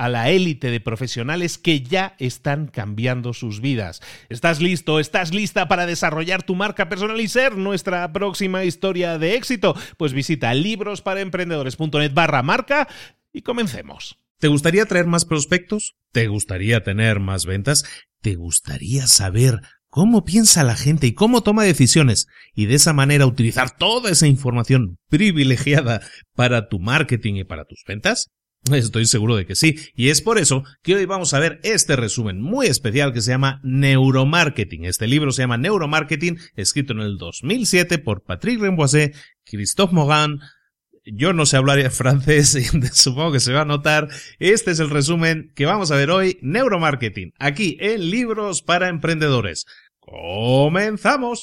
a la élite de profesionales que ya están cambiando sus vidas. ¿Estás listo? ¿Estás lista para desarrollar tu marca personal y ser nuestra próxima historia de éxito? Pues visita librosparaemprendedores.net barra marca y comencemos. ¿Te gustaría traer más prospectos? ¿Te gustaría tener más ventas? ¿Te gustaría saber cómo piensa la gente y cómo toma decisiones y de esa manera utilizar toda esa información privilegiada para tu marketing y para tus ventas? Estoy seguro de que sí, y es por eso que hoy vamos a ver este resumen muy especial que se llama Neuromarketing. Este libro se llama Neuromarketing, escrito en el 2007 por Patrick Remboiset, Christophe Morin. Yo no sé hablar francés, supongo que se va a notar. Este es el resumen que vamos a ver hoy, Neuromarketing, aquí en Libros para Emprendedores. ¡Comenzamos!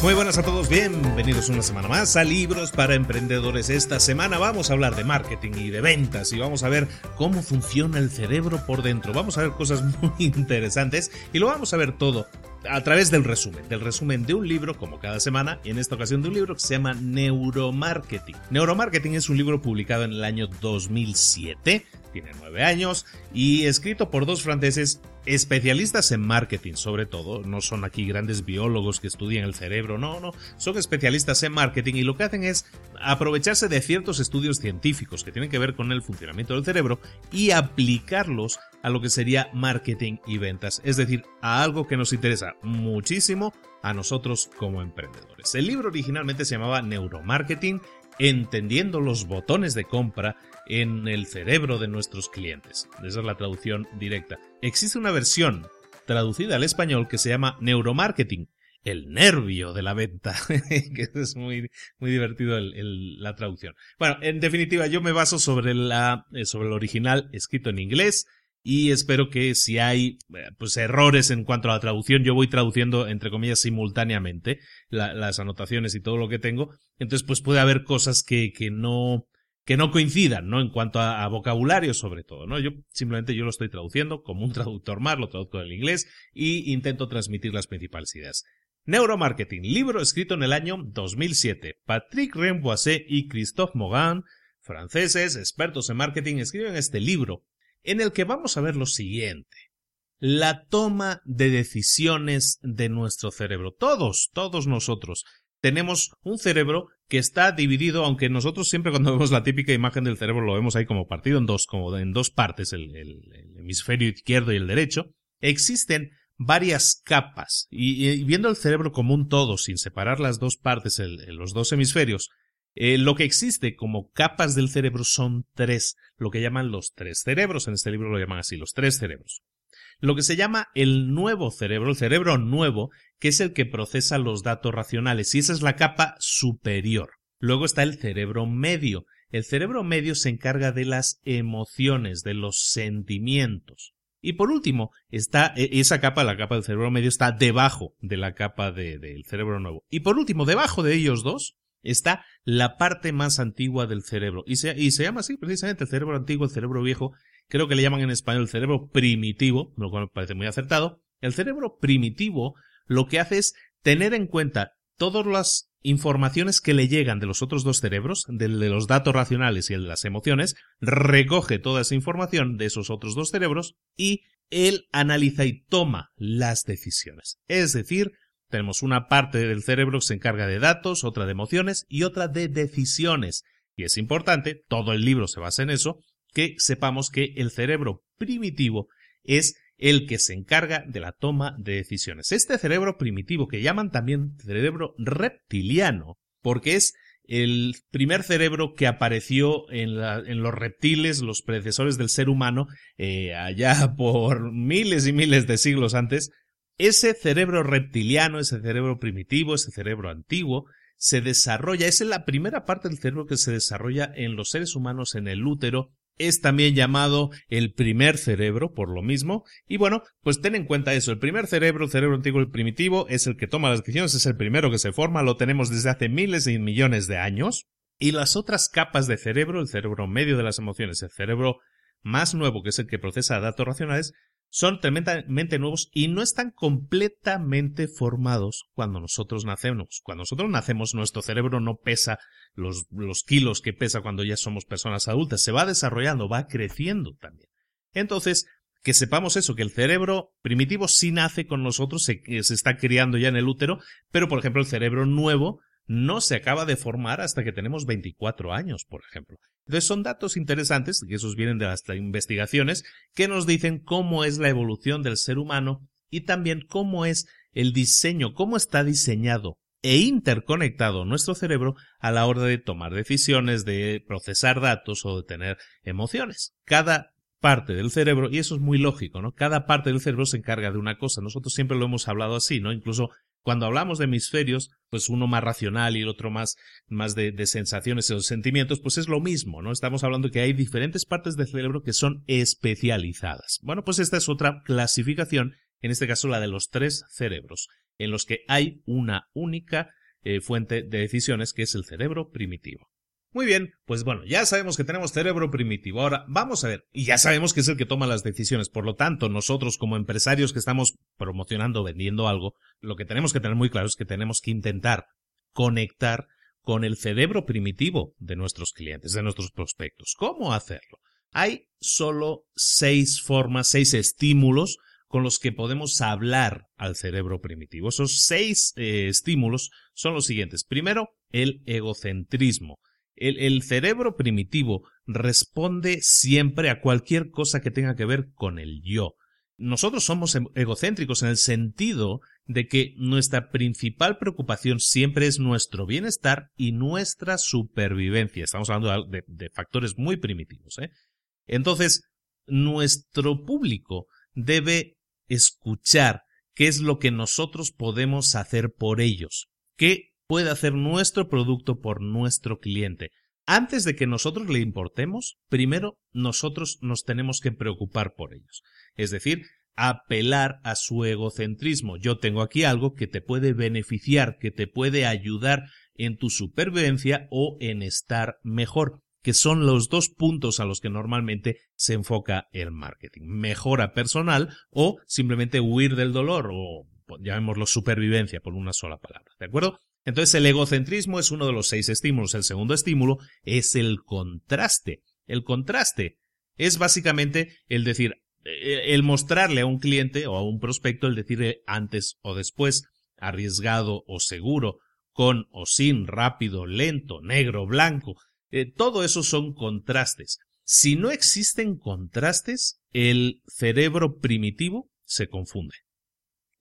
Muy buenas a todos, bienvenidos una semana más a Libros para Emprendedores. Esta semana vamos a hablar de marketing y de ventas y vamos a ver cómo funciona el cerebro por dentro. Vamos a ver cosas muy interesantes y lo vamos a ver todo a través del resumen, del resumen de un libro como cada semana y en esta ocasión de un libro que se llama Neuromarketing. Neuromarketing es un libro publicado en el año 2007 tiene nueve años y escrito por dos franceses especialistas en marketing, sobre todo. No son aquí grandes biólogos que estudian el cerebro, no, no. Son especialistas en marketing y lo que hacen es aprovecharse de ciertos estudios científicos que tienen que ver con el funcionamiento del cerebro y aplicarlos a lo que sería marketing y ventas, es decir, a algo que nos interesa muchísimo a nosotros como emprendedores. El libro originalmente se llamaba Neuromarketing, entendiendo los botones de compra en el cerebro de nuestros clientes. Esa es la traducción directa. Existe una versión traducida al español que se llama neuromarketing, el nervio de la venta, que es muy, muy divertido la traducción. Bueno, en definitiva, yo me baso sobre, la, eh, sobre el original escrito en inglés y espero que si hay eh, pues errores en cuanto a la traducción, yo voy traduciendo entre comillas simultáneamente las anotaciones y todo lo que tengo, entonces pues puede haber cosas que, que no que no coincidan, ¿no? En cuanto a, vocabulario sobre todo, ¿no? Yo simplemente yo lo estoy traduciendo como un traductor más, lo traduzco del inglés y intento transmitir las principales ideas. Neuromarketing, libro escrito en el año 2007. Patrick Remboisset y Christophe Mogan, franceses, expertos en marketing, escriben este libro en el que vamos a ver lo siguiente. La toma de decisiones de nuestro cerebro. Todos, todos nosotros tenemos un cerebro que está dividido, aunque nosotros siempre cuando vemos la típica imagen del cerebro lo vemos ahí como partido en dos, como en dos partes, el, hemisferio izquierdo y el derecho, existen varias capas y, viendo el cerebro como un todo, sin separar las dos partes, los dos hemisferios, eh, lo que existe como capas del cerebro son tres, lo que llaman los tres cerebros. En este libro lo llaman así, los tres cerebros. Lo que se llama el nuevo cerebro, el cerebro nuevo, que es el que procesa los datos racionales, y esa es la capa superior. Luego está el cerebro medio. El cerebro medio se encarga de las emociones, de los sentimientos. Y por último, está e, esa capa, la capa del cerebro medio, está debajo de la capa del cerebro nuevo. Y por último, debajo de ellos dos, está la parte más antigua del cerebro. Y se, y se llama así, precisamente, el cerebro antiguo, el cerebro viejo. Creo que le llaman en español el cerebro primitivo, lo cual me parece muy acertado. El cerebro primitivo lo que hace es tener en cuenta todas las informaciones que le llegan de los otros dos cerebros, del de los datos racionales y el de las emociones, recoge toda esa información de esos otros dos cerebros y él analiza y toma las decisiones. Es decir, tenemos una parte del cerebro que se encarga de datos, otra de emociones y otra de decisiones. Y es importante, todo el libro se basa en eso, que sepamos que el cerebro primitivo es el que se encarga de la toma de decisiones. Este cerebro primitivo, que llaman también cerebro reptiliano, porque es el primer cerebro que apareció en, los reptiles, los predecesores del ser humano, eh, allá por miles y miles de siglos antes, ese cerebro reptiliano, ese cerebro primitivo, ese cerebro antiguo, se desarrolla, es la primera parte del cerebro que se desarrolla en los seres humanos en el útero, es también llamado el primer cerebro, por lo mismo, y bueno, pues ten en cuenta eso, el primer cerebro, el cerebro antiguo, el primitivo, es el que toma las decisiones, es el primero que se forma, lo tenemos desde hace miles y millones de años, y las otras capas de cerebro, el cerebro medio de las emociones, el cerebro más nuevo, que es el que procesa datos racionales, son tremendamente nuevos y no están completamente formados cuando nosotros nacemos. Cuando nosotros nacemos, nuestro cerebro no pesa los, los, kilos que pesa cuando ya somos personas adultas, se va desarrollando, va creciendo también. Entonces, que sepamos eso, que el cerebro primitivo sí nace con nosotros, se, se está criando ya en el útero, pero por ejemplo el cerebro nuevo no se acaba de formar hasta que tenemos 24 años, por ejemplo. Entonces son datos interesantes, que esos vienen de las investigaciones, que nos dicen cómo es la evolución del ser humano y también cómo es el diseño, cómo está diseñado e interconectado nuestro cerebro a la hora de tomar decisiones, de procesar datos o de tener emociones. Cada parte del cerebro, y eso es muy lógico, ¿no? Cada parte del cerebro se encarga de una cosa. Nosotros siempre lo hemos hablado así, ¿no? Incluso cuando hablamos de hemisferios, pues uno más racional y el otro más, más de, sensaciones o sentimientos, pues es lo mismo, ¿no? Estamos hablando que hay diferentes partes del cerebro que son especializadas. Bueno, pues esta es otra clasificación, en este caso la de los tres cerebros, en los que hay una única eh, fuente de decisiones que es el cerebro primitivo. Muy bien, pues bueno, ya sabemos que tenemos cerebro primitivo. Ahora, vamos a ver, y ya sabemos que es el que toma las decisiones. Por lo tanto, nosotros como empresarios que estamos promocionando, vendiendo algo, lo que tenemos que tener muy claro es que tenemos que intentar conectar con el cerebro primitivo de nuestros clientes, de nuestros prospectos. ¿Cómo hacerlo? Hay solo seis formas, seis estímulos con los que podemos hablar al cerebro primitivo. Esos seis eh, estímulos son los siguientes. Primero, el egocentrismo. El, cerebro primitivo responde siempre a cualquier cosa que tenga que ver con el yo. Nosotros somos egocéntricos en el sentido de que nuestra principal preocupación siempre es nuestro bienestar y nuestra supervivencia. Estamos hablando de, factores muy primitivos. ¿eh? Entonces, nuestro público debe escuchar qué es lo que nosotros podemos hacer por ellos, qué puede hacer nuestro producto por nuestro cliente. antes de que nosotros le importemos, primero nosotros nos tenemos que preocupar por ellos. Es decir, apelar a su egocentrismo. Yo tengo aquí algo que te puede beneficiar, que te puede ayudar en tu supervivencia o en estar mejor, que son los dos puntos a los que normalmente se enfoca el marketing. Mejora personal o simplemente huir del dolor o llamémoslo supervivencia por una sola palabra. ¿De acuerdo? Entonces el egocentrismo es uno de los seis estímulos. El segundo estímulo es el contraste. El contraste es básicamente el decir, eh, el mostrarle a un cliente o a un prospecto el decirle antes o después, arriesgado o seguro, con o sin, rápido, lento, negro, blanco. Eh, todo eso son contrastes. Si no existen contrastes, el cerebro primitivo se confunde.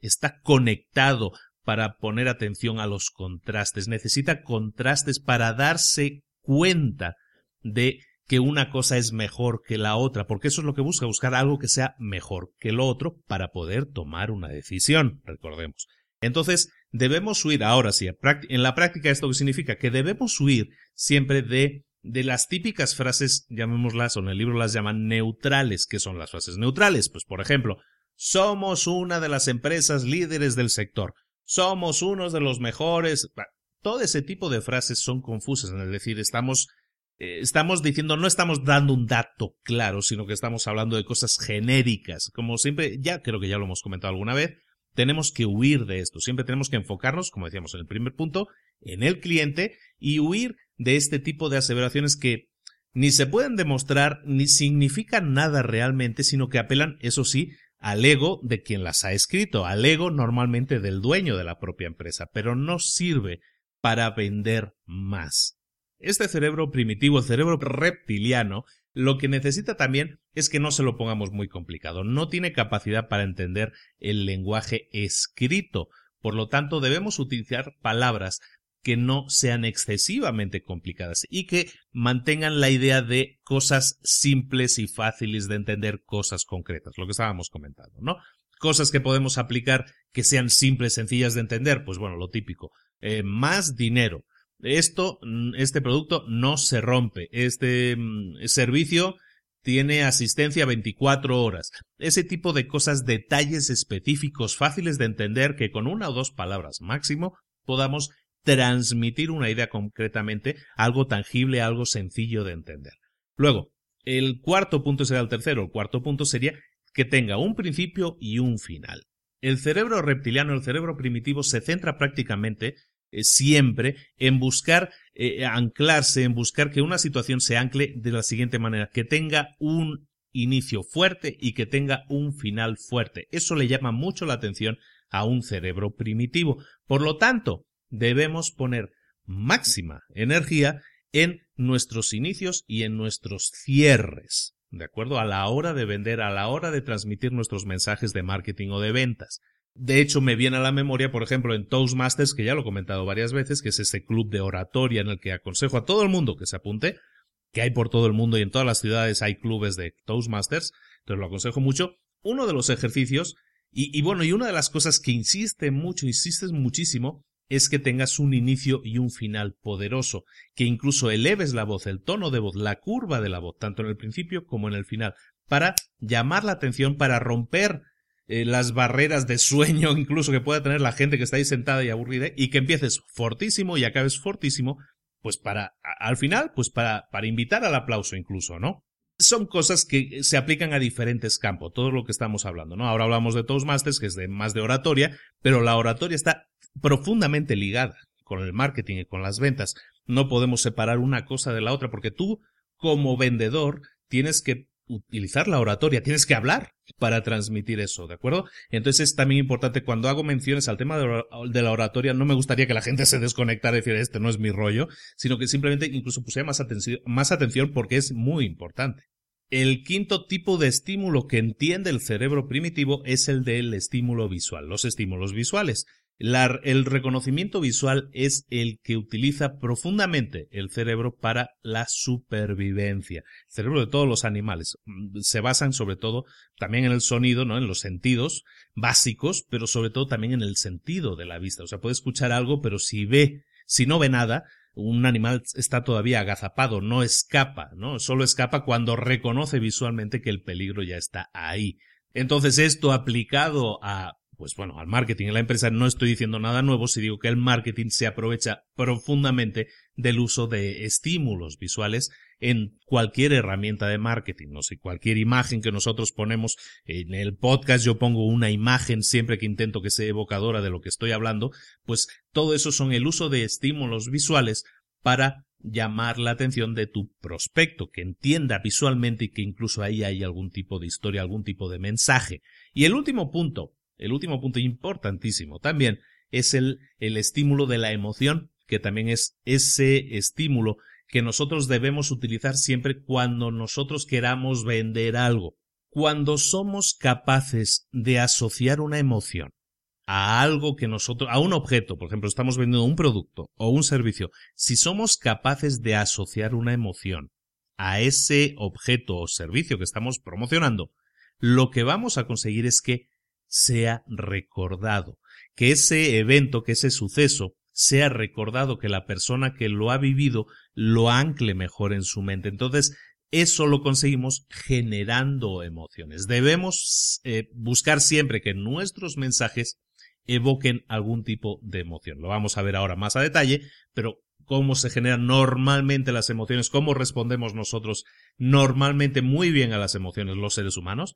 Está conectado para poner atención a los contrastes, necesita contrastes para darse cuenta de que una cosa es mejor que la otra, porque eso es lo que busca, buscar algo que sea mejor que lo otro para poder tomar una decisión, recordemos. Entonces, debemos huir, ahora sí, en la práctica esto significa que debemos huir siempre de, de las típicas frases, llamémoslas, o en el libro las llaman neutrales, que son las frases neutrales, pues por ejemplo, somos una de las empresas líderes del sector somos unos de los mejores. Todo ese tipo de frases son confusas, es decir, estamos, eh, estamos diciendo, no estamos dando un dato claro, sino que estamos hablando de cosas genéricas. Como siempre, ya creo que ya lo hemos comentado alguna vez, tenemos que huir de esto. Siempre tenemos que enfocarnos, como decíamos en el primer punto, en el cliente y huir de este tipo de aseveraciones que ni se pueden demostrar ni significan nada realmente, sino que apelan, eso sí, al ego de quien las ha escrito, al ego normalmente del dueño de la propia empresa, pero no sirve para vender más. Este cerebro primitivo, el cerebro reptiliano, lo que necesita también es que no se lo pongamos muy complicado. No tiene capacidad para entender el lenguaje escrito. Por lo tanto, debemos utilizar palabras que no sean excesivamente complicadas y que mantengan la idea de cosas simples y fáciles de entender, cosas concretas, lo que estábamos comentando, ¿no? Cosas que podemos aplicar que sean simples, sencillas de entender, pues bueno, lo típico. Eh, más dinero. Esto, mm, este producto no se rompe. Este mm, servicio tiene asistencia 24 horas. Ese tipo de cosas, detalles específicos, fáciles de entender, que con una o dos palabras máximo podamos transmitir una idea concretamente, algo tangible, algo sencillo de entender. Luego, el cuarto punto será el tercero. El cuarto punto sería que tenga un principio y un final. El cerebro reptiliano, el cerebro primitivo, se centra prácticamente eh, siempre en buscar eh, anclarse, en buscar que una situación se ancle de la siguiente manera, que tenga un inicio fuerte y que tenga un final fuerte. Eso le llama mucho la atención a un cerebro primitivo. Por lo tanto, debemos poner máxima energía en nuestros inicios y en nuestros cierres, ¿de acuerdo? A la hora de vender, a la hora de transmitir nuestros mensajes de marketing o de ventas. De hecho, me viene a la memoria, por ejemplo, en Toastmasters, que ya lo he comentado varias veces, que es este club de oratoria en el que aconsejo a todo el mundo que se apunte, que hay por todo el mundo y en todas las ciudades hay clubes de Toastmasters, entonces lo aconsejo mucho. Uno de los ejercicios, y, y bueno, y una de las cosas que insiste mucho, insistes muchísimo, es que tengas un inicio y un final poderoso, que incluso eleves la voz, el tono de voz, la curva de la voz, tanto en el principio como en el final, para llamar la atención, para romper eh, las barreras de sueño incluso que pueda tener la gente que está ahí sentada y aburrida y que empieces fortísimo y acabes fortísimo, pues para, al final, pues para, para invitar al aplauso incluso, ¿no? son cosas que se aplican a diferentes campos, todo lo que estamos hablando, ¿no? Ahora hablamos de Toastmasters, que es de más de oratoria, pero la oratoria está profundamente ligada con el marketing y con las ventas. No podemos separar una cosa de la otra porque tú, como vendedor, tienes que utilizar la oratoria, tienes que hablar para transmitir eso, ¿de acuerdo? Entonces es también importante cuando hago menciones al tema de la oratoria, no me gustaría que la gente se desconectara y dijera, este no es mi rollo, sino que simplemente incluso pusiera más atención, más atención porque es muy importante. El quinto tipo de estímulo que entiende el cerebro primitivo es el del estímulo visual, los estímulos visuales el reconocimiento visual es el que utiliza profundamente el cerebro para la supervivencia. El cerebro de todos los animales mm, se basan sobre todo también en el sonido, ¿no? En los sentidos básicos, pero sobre todo también en el sentido de la vista. O sea, puede escuchar algo, pero si ve, si no ve nada, un animal está todavía agazapado, no escapa, ¿no? Solo escapa cuando reconoce visualmente que el peligro ya está ahí. Entonces esto aplicado a pues bueno, al marketing en la empresa no estoy diciendo nada nuevo si digo que el marketing se aprovecha profundamente del uso de estímulos visuales en cualquier herramienta de marketing, no sé, cualquier imagen que nosotros ponemos en el podcast, yo pongo una imagen siempre que intento que sea evocadora de lo que estoy hablando, pues todo eso son el uso de estímulos visuales para llamar la atención de tu prospecto, que entienda visualmente y que incluso ahí hay algún tipo de historia, algún tipo de mensaje. Y el último punto, el último punto importantísimo también es el, el estímulo de la emoción, que también es ese estímulo que nosotros debemos utilizar siempre cuando nosotros queramos vender algo. Cuando somos capaces de asociar una emoción a algo que nosotros, a un objeto, por ejemplo, estamos vendiendo un producto o un servicio, si somos capaces de asociar una emoción a ese objeto o servicio que estamos promocionando, lo que vamos a conseguir es que sea recordado, que ese evento, que ese suceso sea recordado, que la persona que lo ha vivido lo ancle mejor en su mente. Entonces, eso lo conseguimos generando emociones. Debemos eh, buscar siempre que nuestros mensajes evoquen algún tipo de emoción. Lo vamos a ver ahora más a detalle, pero cómo se generan normalmente las emociones, cómo respondemos nosotros normalmente muy bien a las emociones los seres humanos,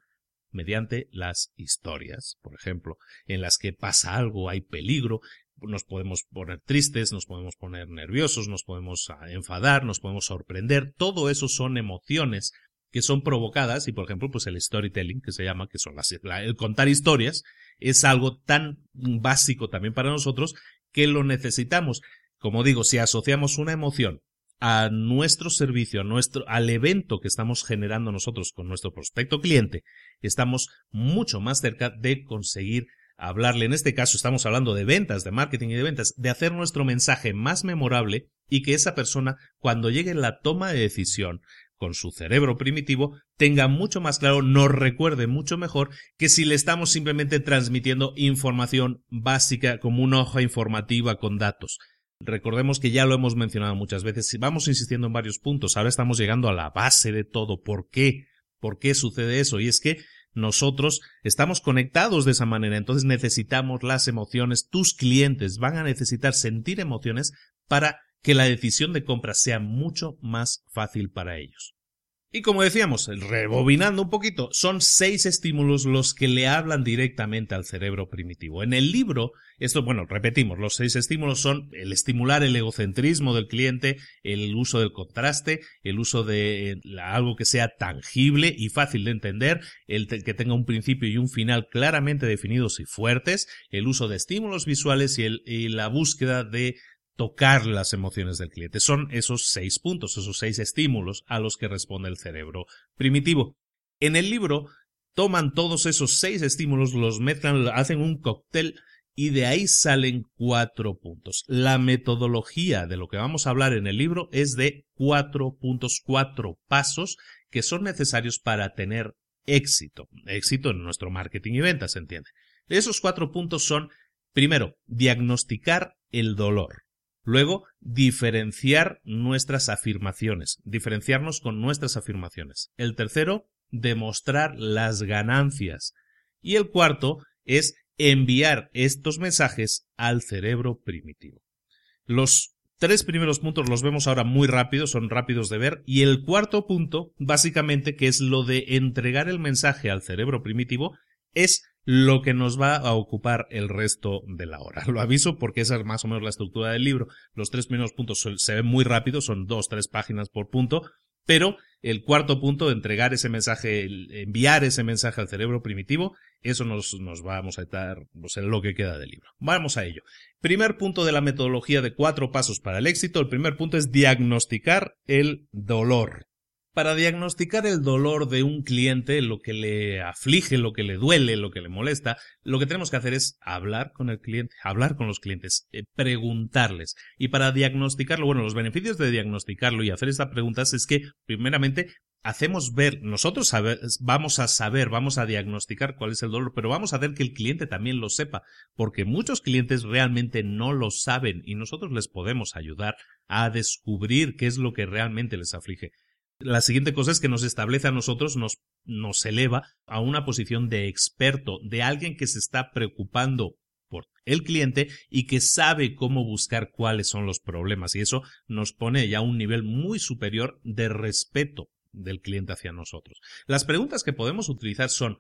mediante las historias, por ejemplo, en las que pasa algo, hay peligro, nos podemos poner tristes, nos podemos poner nerviosos, nos podemos ah, enfadar, nos podemos sorprender, todo eso son emociones que son provocadas y por ejemplo pues el storytelling que se llama que son las el contar historias es algo tan básico también para nosotros que lo necesitamos. Como digo si asociamos una emoción a nuestro servicio, a nuestro, al evento que estamos generando nosotros con nuestro prospecto cliente, estamos mucho más cerca de conseguir hablarle. En este caso estamos hablando de ventas, de marketing y de ventas, de hacer nuestro mensaje más memorable y que esa persona, cuando llegue la toma de decisión con su cerebro primitivo, tenga mucho más claro, nos recuerde mucho mejor que si le estamos simplemente transmitiendo información básica como una hoja informativa con datos. Recordemos que ya lo hemos mencionado muchas veces, vamos insistiendo en varios puntos, ahora estamos llegando a la base de todo. ¿Por qué? ¿Por qué sucede eso? Y es que nosotros estamos conectados de esa manera, entonces necesitamos las emociones, tus clientes van a necesitar sentir emociones para que la decisión de compra sea mucho más fácil para ellos. Y como decíamos, rebobinando un poquito, son seis estímulos los que le hablan directamente al cerebro primitivo. En el libro, esto, bueno, repetimos, los seis estímulos son el estimular el egocentrismo del cliente, el uso del contraste, el uso de algo que sea tangible y fácil de entender, el que tenga un principio y un final claramente definidos y fuertes, el uso de estímulos visuales y, y la búsqueda de tocar las emociones del cliente. Son esos seis puntos, esos seis estímulos a los que responde el cerebro primitivo. En el libro toman todos esos seis estímulos, los mezclan, hacen un cóctel y de ahí salen cuatro puntos. La metodología de lo que vamos a hablar en el libro es de cuatro puntos, cuatro pasos que son necesarios para tener éxito. Éxito en nuestro marketing y ventas, ¿se entiende? Esos cuatro puntos son, primero, diagnosticar el dolor. Luego, diferenciar nuestras afirmaciones, diferenciarnos con nuestras afirmaciones. El tercero, demostrar las ganancias. Y el cuarto es enviar estos mensajes al cerebro primitivo. Los tres primeros puntos los vemos ahora muy rápidos, son rápidos de ver, y el cuarto punto, básicamente, que es lo de entregar el mensaje al cerebro primitivo, es lo que nos va a ocupar el resto de la hora. Lo aviso porque esa es más o menos la estructura del libro. Los tres primeros puntos se ven muy rápidos, son dos, tres páginas por punto, pero el cuarto punto, entregar ese mensaje, enviar ese mensaje al cerebro primitivo, eso nos, nos vamos a estar en lo que queda del libro. Vamos a ello. Primer punto de la metodología de cuatro pasos para el éxito. El primer punto es diagnosticar el dolor. Para diagnosticar el dolor de un cliente, lo que le aflige, lo que le duele, lo que le molesta, lo que tenemos que hacer es hablar con el cliente, hablar con los clientes, eh, preguntarles. Y para diagnosticarlo, bueno, los beneficios de diagnosticarlo y hacer estas preguntas es que, primeramente, hacemos ver, nosotros vamos a saber, vamos a diagnosticar cuál es el dolor, pero vamos a hacer que el cliente también lo sepa, porque muchos clientes realmente no lo saben y nosotros les podemos ayudar a descubrir qué es lo que realmente les aflige. La siguiente cosa es que nos establece a nosotros, nos, nos eleva a una posición de experto, de alguien que se está preocupando por el cliente y que sabe cómo buscar cuáles son los problemas. Y eso nos pone ya a un nivel muy superior de respeto del cliente hacia nosotros. Las preguntas que podemos utilizar son,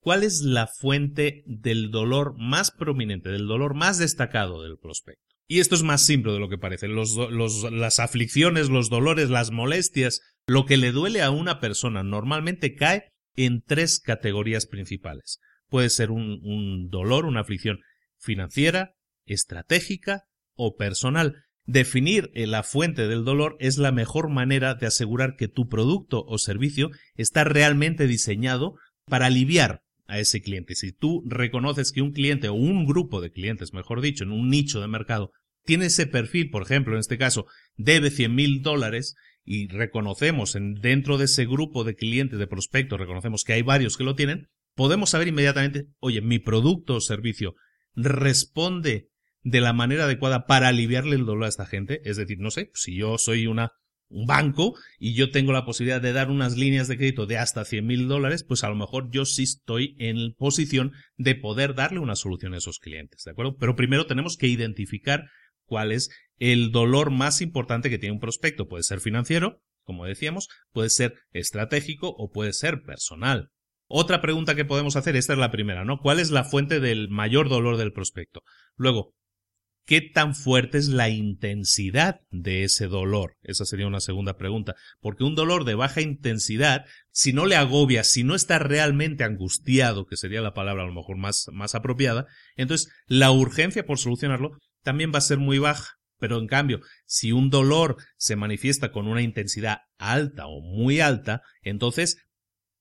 ¿cuál es la fuente del dolor más prominente, del dolor más destacado del prospecto? Y esto es más simple de lo que parece. las aflicciones, los dolores, las molestias, lo que le duele a una persona normalmente cae en tres categorías principales. Puede ser un dolor, una aflicción financiera, estratégica o personal. Definir la fuente del dolor es la mejor manera de asegurar que tu producto o servicio está realmente diseñado para aliviar a ese cliente. Si tú reconoces que un cliente o un grupo de clientes, mejor dicho, en un nicho de mercado, tiene ese perfil, por ejemplo, en este caso, debe 100 mil dólares y reconocemos en, dentro de ese grupo de clientes, de prospectos, reconocemos que hay varios que lo tienen, podemos saber inmediatamente, oye, mi producto o servicio responde de la manera adecuada para aliviarle el dolor a esta gente. Es decir, no sé, si yo soy una, un banco y yo tengo la posibilidad de dar unas líneas de crédito de hasta 100 mil dólares, pues a lo mejor yo sí estoy en posición de poder darle una solución a esos clientes, ¿de acuerdo? Pero primero tenemos que identificar cuál es el dolor más importante que tiene un prospecto. Puede ser financiero, como decíamos, puede ser estratégico o puede ser personal. Otra pregunta que podemos hacer, esta es la primera, ¿no? ¿Cuál es la fuente del mayor dolor del prospecto? Luego, ¿Qué tan fuerte es la intensidad de ese dolor? Esa sería una segunda pregunta. Porque un dolor de baja intensidad, si no le agobia, si no está realmente angustiado, que sería la palabra a lo mejor más, más apropiada, entonces la urgencia por solucionarlo también va a ser muy baja. Pero en cambio, si un dolor se manifiesta con una intensidad alta o muy alta, entonces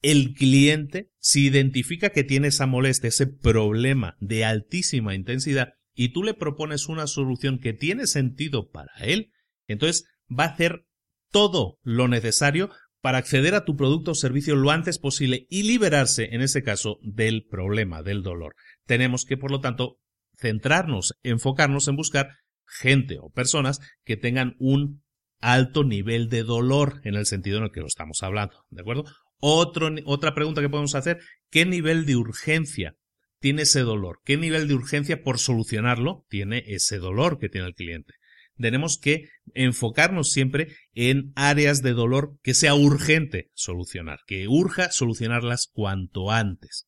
el cliente, si identifica que tiene esa molestia, ese problema de altísima intensidad, y tú le propones una solución que tiene sentido para él, entonces va a hacer todo lo necesario para acceder a tu producto o servicio lo antes posible y liberarse, en ese caso, del problema, del dolor. Tenemos que, por lo tanto, centrarnos, enfocarnos en buscar gente o personas que tengan un alto nivel de dolor en el sentido en el que lo estamos hablando, ¿de acuerdo? otra pregunta que podemos hacer, ¿qué nivel de urgencia tiene ese dolor? ¿Qué nivel de urgencia por solucionarlo tiene ese dolor que tiene el cliente? Tenemos que enfocarnos siempre en áreas de dolor que sea urgente solucionar, que urja solucionarlas cuanto antes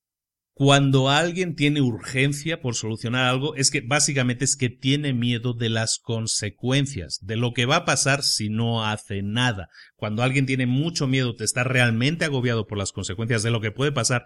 cuando alguien tiene urgencia por solucionar algo, es que básicamente es que tiene miedo de las consecuencias, de lo que va a pasar si no hace nada. Cuando alguien tiene mucho miedo, te está realmente agobiado por las consecuencias de lo que puede pasar,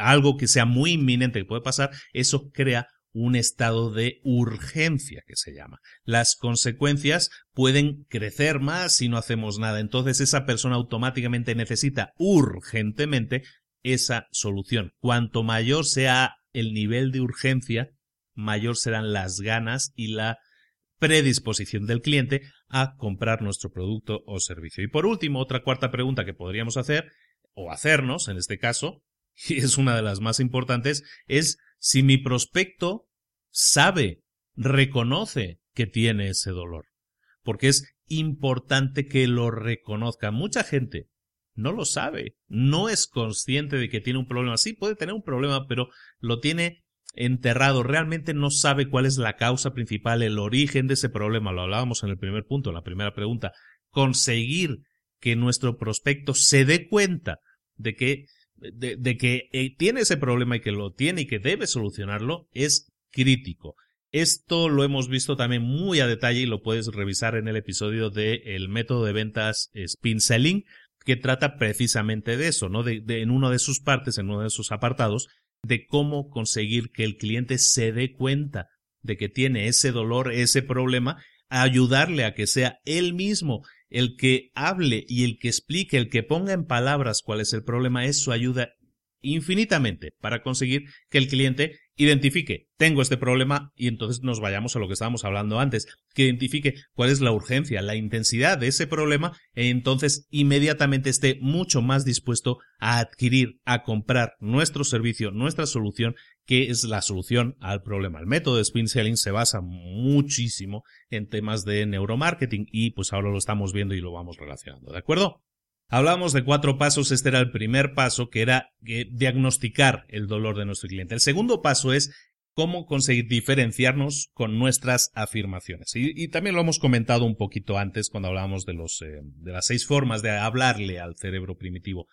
algo que sea muy inminente que puede pasar, eso crea un estado de urgencia que se llama. Las consecuencias pueden crecer más si no hacemos nada. Entonces esa persona automáticamente necesita urgentemente esa solución. Cuanto mayor sea el nivel de urgencia, mayor serán las ganas y la predisposición del cliente a comprar nuestro producto o servicio. Y por último, otra cuarta pregunta que podríamos hacer, o hacernos en este caso, y es una de las más importantes, es si mi prospecto sabe, reconoce que tiene ese dolor. Porque es importante que lo reconozca. Mucha gente no lo sabe, no es consciente de que tiene un problema. Sí, puede tener un problema, pero lo tiene enterrado, realmente no sabe cuál es la causa principal, el origen de ese problema. Lo hablábamos en el primer punto, en la primera pregunta. Conseguir que nuestro prospecto se dé cuenta de que, de, que eh, tiene ese problema y que lo tiene y que debe solucionarlo es crítico. Esto lo hemos visto también muy a detalle y lo puedes revisar en el episodio de el método de ventas Spin Selling, que trata precisamente de eso, ¿no? De, en uno de sus partes, en uno de sus apartados, de cómo conseguir que el cliente se dé cuenta de que tiene ese dolor, ese problema, ayudarle a que sea él mismo el que hable y el que explique, el que ponga en palabras cuál es el problema, eso ayuda infinitamente para conseguir que el cliente identifique, tengo este problema y entonces nos vayamos a lo que estábamos hablando antes, que identifique cuál es la urgencia, la intensidad de ese problema e entonces inmediatamente esté mucho más dispuesto a adquirir, a comprar nuestro servicio, nuestra solución, que es la solución al problema. El método de spin selling se basa muchísimo en temas de neuromarketing y pues ahora lo estamos viendo y lo vamos relacionando, ¿de acuerdo? Hablamos de cuatro pasos, este era el primer paso, que era eh, diagnosticar el dolor de nuestro cliente. El segundo paso es cómo conseguir diferenciarnos con nuestras afirmaciones. Y, también lo hemos comentado un poquito antes cuando hablábamos de, los, eh, de las seis formas de hablarle al cerebro primitivo.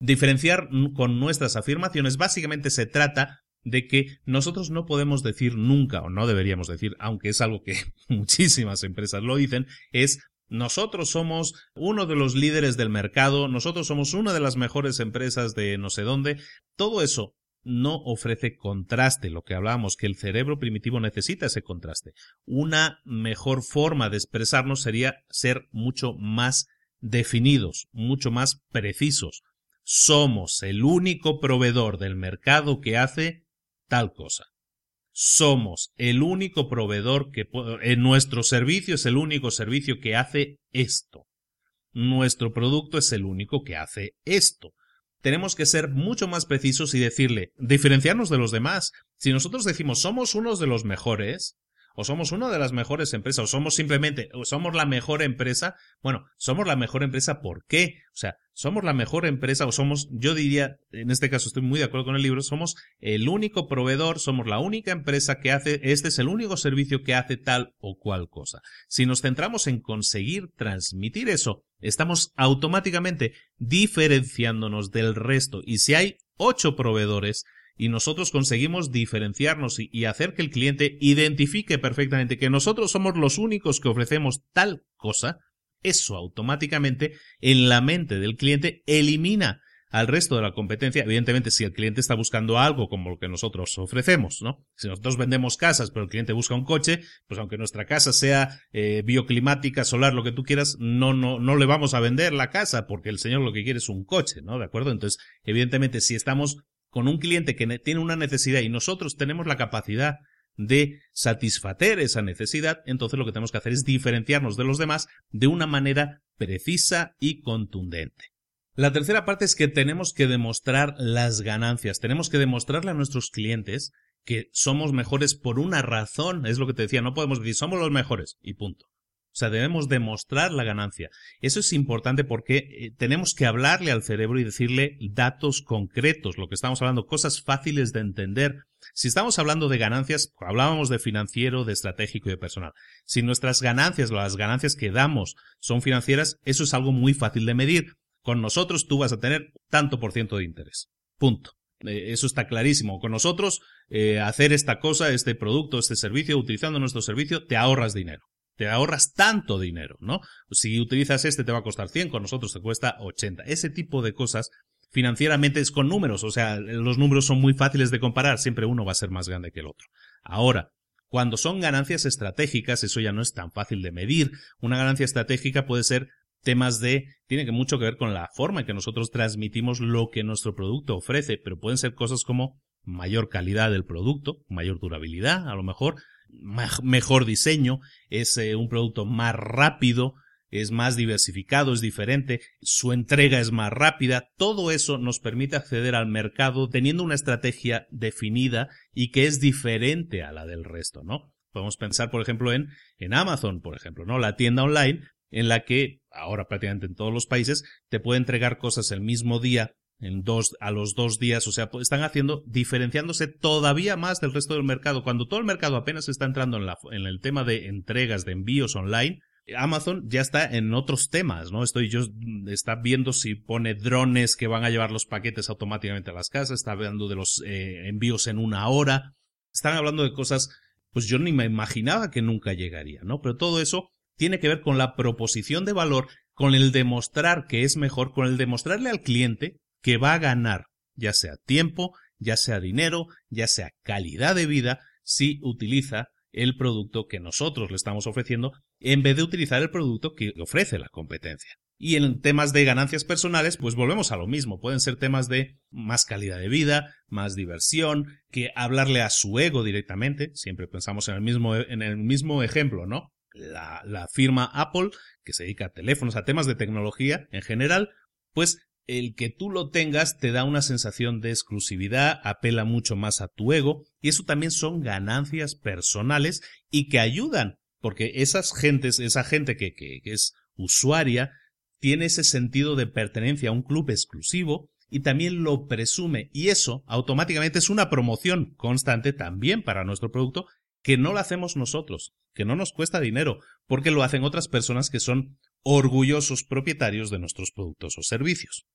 Diferenciar con nuestras afirmaciones básicamente se trata de que nosotros no podemos decir nunca, o no deberíamos decir, aunque es algo que muchísimas empresas lo dicen, es nosotros somos uno de los líderes del mercado, nosotros somos una de las mejores empresas de no sé dónde. Todo eso no ofrece contraste, lo que hablábamos, que el cerebro primitivo necesita ese contraste. Una mejor forma de expresarnos sería ser mucho más definidos, mucho más precisos. Somos el único proveedor del mercado que hace tal cosa somos el único proveedor que en nuestro servicio es el único servicio que hace esto. Nuestro producto es el único que hace esto. Tenemos que ser mucho más precisos y decirle, diferenciarnos de los demás. Si nosotros decimos somos unos de los mejores, o somos una de las mejores empresas, o somos simplemente, o somos la mejor empresa. Bueno, somos la mejor empresa, ¿por qué? O sea, somos la mejor empresa, o somos, yo diría, en este caso estoy muy de acuerdo con el libro, somos el único proveedor, somos la única empresa que hace, este es el único servicio que hace tal o cual cosa. Si nos centramos en conseguir transmitir eso, estamos automáticamente diferenciándonos del resto. Y si hay ocho proveedores, y nosotros conseguimos diferenciarnos y, hacer que el cliente identifique perfectamente que nosotros somos los únicos que ofrecemos tal cosa, eso automáticamente en la mente del cliente elimina al resto de la competencia. Evidentemente, si el cliente está buscando algo como lo que nosotros ofrecemos, ¿no? Si nosotros vendemos casas, pero el cliente busca un coche, pues aunque nuestra casa sea eh, bioclimática, solar, lo que tú quieras, no, no, no le vamos a vender la casa porque el señor lo que quiere es un coche, ¿no? ¿De acuerdo? Entonces, evidentemente, si estamos con un cliente que tiene una necesidad y nosotros tenemos la capacidad de satisfacer esa necesidad, entonces lo que tenemos que hacer es diferenciarnos de los demás de una manera precisa y contundente. La tercera parte es que tenemos que demostrar las ganancias, tenemos que demostrarle a nuestros clientes que somos mejores por una razón, es lo que te decía, no podemos decir somos los mejores y punto. O sea, debemos demostrar la ganancia. Eso es importante porque eh, tenemos que hablarle al cerebro y decirle datos concretos, lo que estamos hablando, cosas fáciles de entender. Si estamos hablando de ganancias, hablábamos de financiero, de estratégico y de personal. Si nuestras ganancias, las ganancias que damos son financieras, eso es algo muy fácil de medir. Con nosotros tú vas a tener tanto por ciento de interés. Punto. Eh, eso está clarísimo. Con nosotros, eh, hacer esta cosa, este producto, este servicio, utilizando nuestro servicio, te ahorras dinero te ahorras tanto dinero, ¿no? Si utilizas este te va a costar 100, con nosotros te cuesta 80. Ese tipo de cosas financieramente es con números, o sea, los números son muy fáciles de comparar, siempre uno va a ser más grande que el otro. Ahora, cuando son ganancias estratégicas, eso ya no es tan fácil de medir. Una ganancia estratégica puede ser temas de, tiene que mucho que ver con la forma en que nosotros transmitimos lo que nuestro producto ofrece, pero pueden ser cosas como mayor calidad del producto, mayor durabilidad, a lo mejor, mejor diseño, es eh, un producto más rápido, es más diversificado, es diferente, su entrega es más rápida, todo eso nos permite acceder al mercado teniendo una estrategia definida y que es diferente a la del resto, ¿no? Podemos pensar, por ejemplo, en, en Amazon, por ejemplo, ¿no? La tienda online en la que, ahora prácticamente en todos los países, te puede entregar cosas el mismo día en dos, a los dos días, o sea, están haciendo, diferenciándose todavía más del resto del mercado. Cuando todo el mercado apenas está entrando en, la, en el tema de entregas, de envíos online, Amazon ya está en otros temas, ¿no? Estoy yo, está viendo si pone drones que van a llevar los paquetes automáticamente a las casas, está hablando de los eh, envíos en una hora, están hablando de cosas, pues yo ni me imaginaba que nunca llegaría, ¿no? Pero todo eso tiene que ver con la proposición de valor, con el demostrar que es mejor, con el demostrarle al cliente que va a ganar, ya sea tiempo, ya sea dinero, ya sea calidad de vida, si utiliza el producto que nosotros le estamos ofreciendo en vez de utilizar el producto que ofrece la competencia. Y en temas de ganancias personales, pues volvemos a lo mismo. Pueden ser temas de más calidad de vida, más diversión, que hablarle a su ego directamente. Siempre pensamos en el mismo, en el mismo ejemplo, ¿no? La, la firma Apple, que se dedica a teléfonos, a temas de tecnología en general, pues el que tú lo tengas te da una sensación de exclusividad, apela mucho más a tu ego, y eso también son ganancias personales y que ayudan, porque esas gentes, esa gente que, es usuaria, tiene ese sentido de pertenencia a un club exclusivo y también lo presume y eso automáticamente es una promoción constante también para nuestro producto que no lo hacemos nosotros, que no nos cuesta dinero, porque lo hacen otras personas que son orgullosos propietarios de nuestros productos o servicios.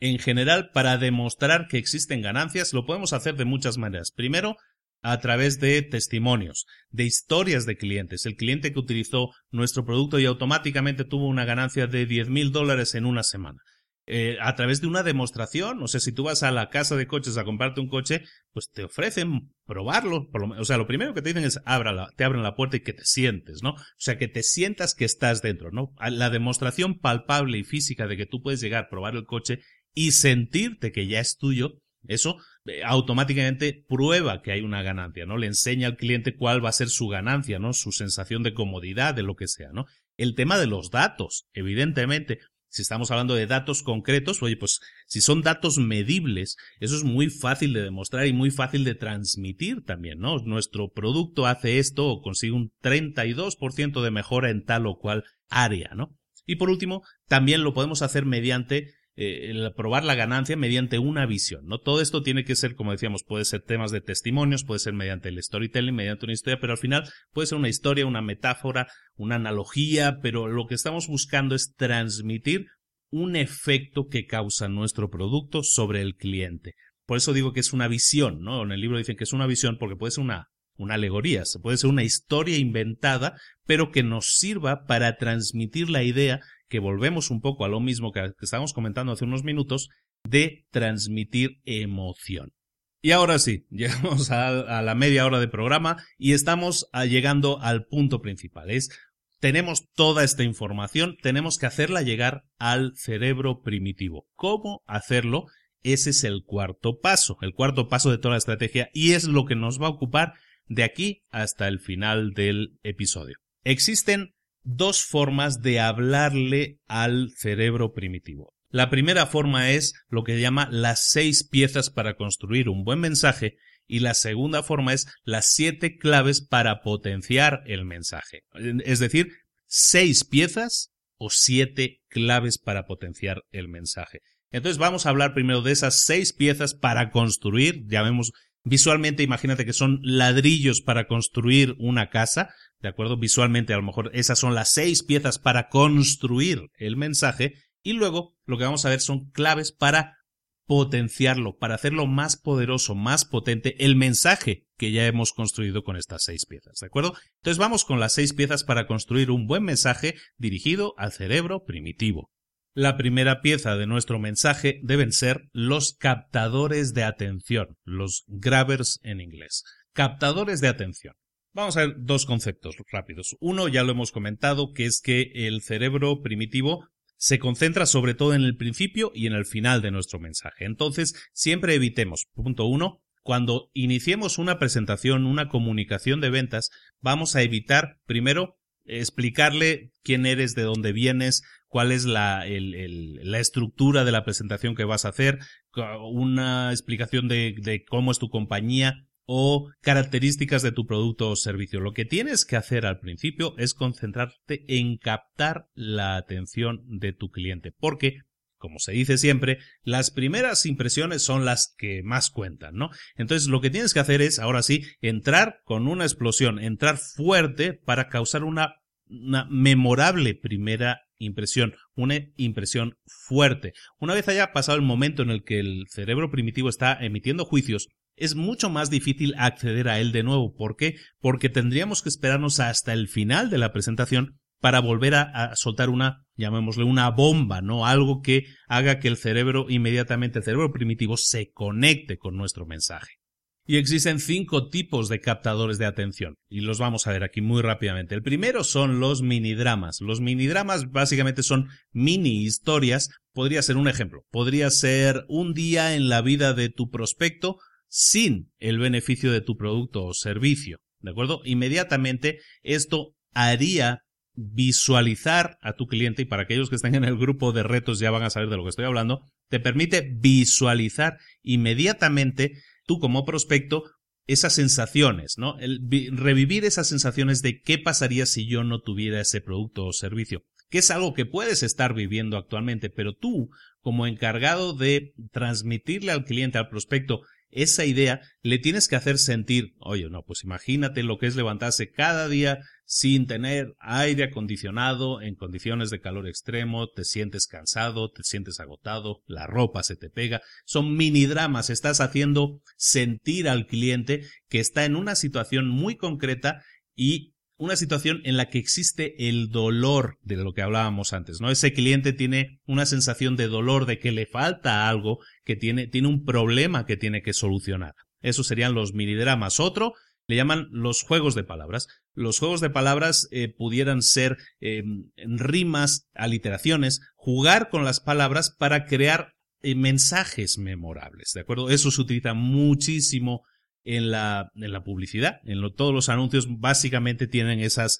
En general, para demostrar que existen ganancias, lo podemos hacer de muchas maneras. Primero, a través de testimonios, de historias de clientes. El cliente que utilizó nuestro producto y automáticamente tuvo una ganancia de 10 mil dólares en una semana. Eh, a través de una demostración, o sea, si tú vas a la casa de coches a comprarte un coche, pues te ofrecen probarlo. Lo, o sea, lo primero que te dicen es ábrala, te abren la puerta y que te sientes, ¿no? O sea, que te sientas que estás dentro, ¿no? La demostración palpable y física de que tú puedes llegar a probar el coche y sentirte que ya es tuyo, eso eh, automáticamente prueba que hay una ganancia, ¿no? Le enseña al cliente cuál va a ser su ganancia, ¿no? Su sensación de comodidad, de lo que sea, ¿no? El tema de los datos, evidentemente, si estamos hablando de datos concretos, oye, pues si son datos medibles, eso es muy fácil de demostrar y muy fácil de transmitir también, ¿no? Nuestro producto hace esto o consigue un 32% de mejora en tal o cual área, ¿no? Y por último, también lo podemos hacer mediante eh, el probar la ganancia mediante una visión, ¿no? Todo esto tiene que ser, como decíamos, puede ser temas de testimonios, puede ser mediante el storytelling, mediante una historia, pero al final puede ser una historia, una metáfora, una analogía, pero lo que estamos buscando es transmitir un efecto que causa nuestro producto sobre el cliente. Por eso digo que es una visión, ¿no? En el libro dicen que es una visión porque puede ser una, una alegoría, puede ser una historia inventada, pero que nos sirva para transmitir la idea que volvemos un poco a lo mismo que, estábamos comentando hace unos minutos, de transmitir emoción. Y ahora sí, llegamos a, la media hora de programa y estamos llegando al punto principal. Es, tenemos toda esta información, tenemos que hacerla llegar al cerebro primitivo. ¿Cómo hacerlo? Ese es el cuarto paso, el cuarto paso de toda la estrategia y es lo que nos va a ocupar de aquí hasta el final del episodio. Existen dos formas de hablarle al cerebro primitivo. La primera forma es lo que llama las seis piezas para construir un buen mensaje y la segunda forma es las siete claves para potenciar el mensaje. Es decir, seis piezas o siete claves para potenciar el mensaje. Entonces vamos a hablar primero de esas seis piezas para construir, ya vemos visualmente, imagínate que son ladrillos para construir una casa, ¿de acuerdo? Visualmente a lo mejor esas son las seis piezas para construir el mensaje y luego lo que vamos a ver son claves para potenciarlo, para hacerlo más poderoso, más potente el mensaje que ya hemos construido con estas seis piezas, ¿de acuerdo? Entonces vamos con las seis piezas para construir un buen mensaje dirigido al cerebro primitivo. La primera pieza de nuestro mensaje deben ser los captadores de atención, los grabbers en inglés. Captadores de atención. Vamos a ver dos conceptos rápidos. Uno ya lo hemos comentado, que es que el cerebro primitivo se concentra sobre todo en el principio y en el final de nuestro mensaje. Entonces, siempre evitemos, punto uno, cuando iniciemos una presentación, una comunicación de ventas, vamos a evitar primero explicarle quién eres, de dónde vienes, cuál es la, estructura de la presentación que vas a hacer, una explicación de cómo es tu compañía, o características de tu producto o servicio. Lo que tienes que hacer al principio es concentrarte en captar la atención de tu cliente, porque como se dice siempre, las primeras impresiones son las que más cuentan, ¿no? Entonces lo que tienes que hacer es, ahora sí, entrar con una explosión, entrar fuerte para causar una, memorable primera impresión, una impresión fuerte. Una vez haya pasado el momento en el que el cerebro primitivo está emitiendo juicios, es mucho más difícil acceder a él de nuevo. ¿Por qué? Porque tendríamos que esperarnos hasta el final de la presentación para volver a, soltar una, llamémosle una bomba, ¿no? Algo que haga que el cerebro, inmediatamente el cerebro primitivo, se conecte con nuestro mensaje. Y existen cinco tipos de captadores de atención, y los vamos a ver aquí muy rápidamente. El primero son los minidramas. Los minidramas básicamente son mini historias. Podría ser un ejemplo. Podría ser un día en la vida de tu prospecto sin el beneficio de tu producto o servicio. ¿De acuerdo? Inmediatamente esto haría visualizar a tu cliente, y para aquellos que estén en el grupo de retos ya van a saber de lo que estoy hablando, te permite visualizar inmediatamente tú como prospecto esas sensaciones, ¿no? El revivir esas sensaciones de qué pasaría si yo no tuviera ese producto o servicio, que es algo que puedes estar viviendo actualmente, pero tú, como encargado de transmitirle al cliente, al prospecto, esa idea, le tienes que hacer sentir, oye, no, pues imagínate lo que es levantarse cada día sin tener aire acondicionado en condiciones de calor extremo, te sientes cansado, te sientes agotado, la ropa se te pega, son mini dramas, estás haciendo sentir al cliente que está en una situación muy concreta y una situación en la que existe el dolor de lo que hablábamos antes, ¿no? Ese cliente tiene una sensación de dolor, de que le falta algo, que tiene, tiene un problema que tiene que solucionar. Esos serían los minidramas. Otro le llaman los juegos de palabras. Los juegos de palabras eh, pudieran ser eh, rimas, aliteraciones, jugar con las palabras para crear eh, mensajes memorables, ¿de acuerdo? Eso se utiliza muchísimo en la, en la publicidad. En todos los anuncios básicamente tienen esas,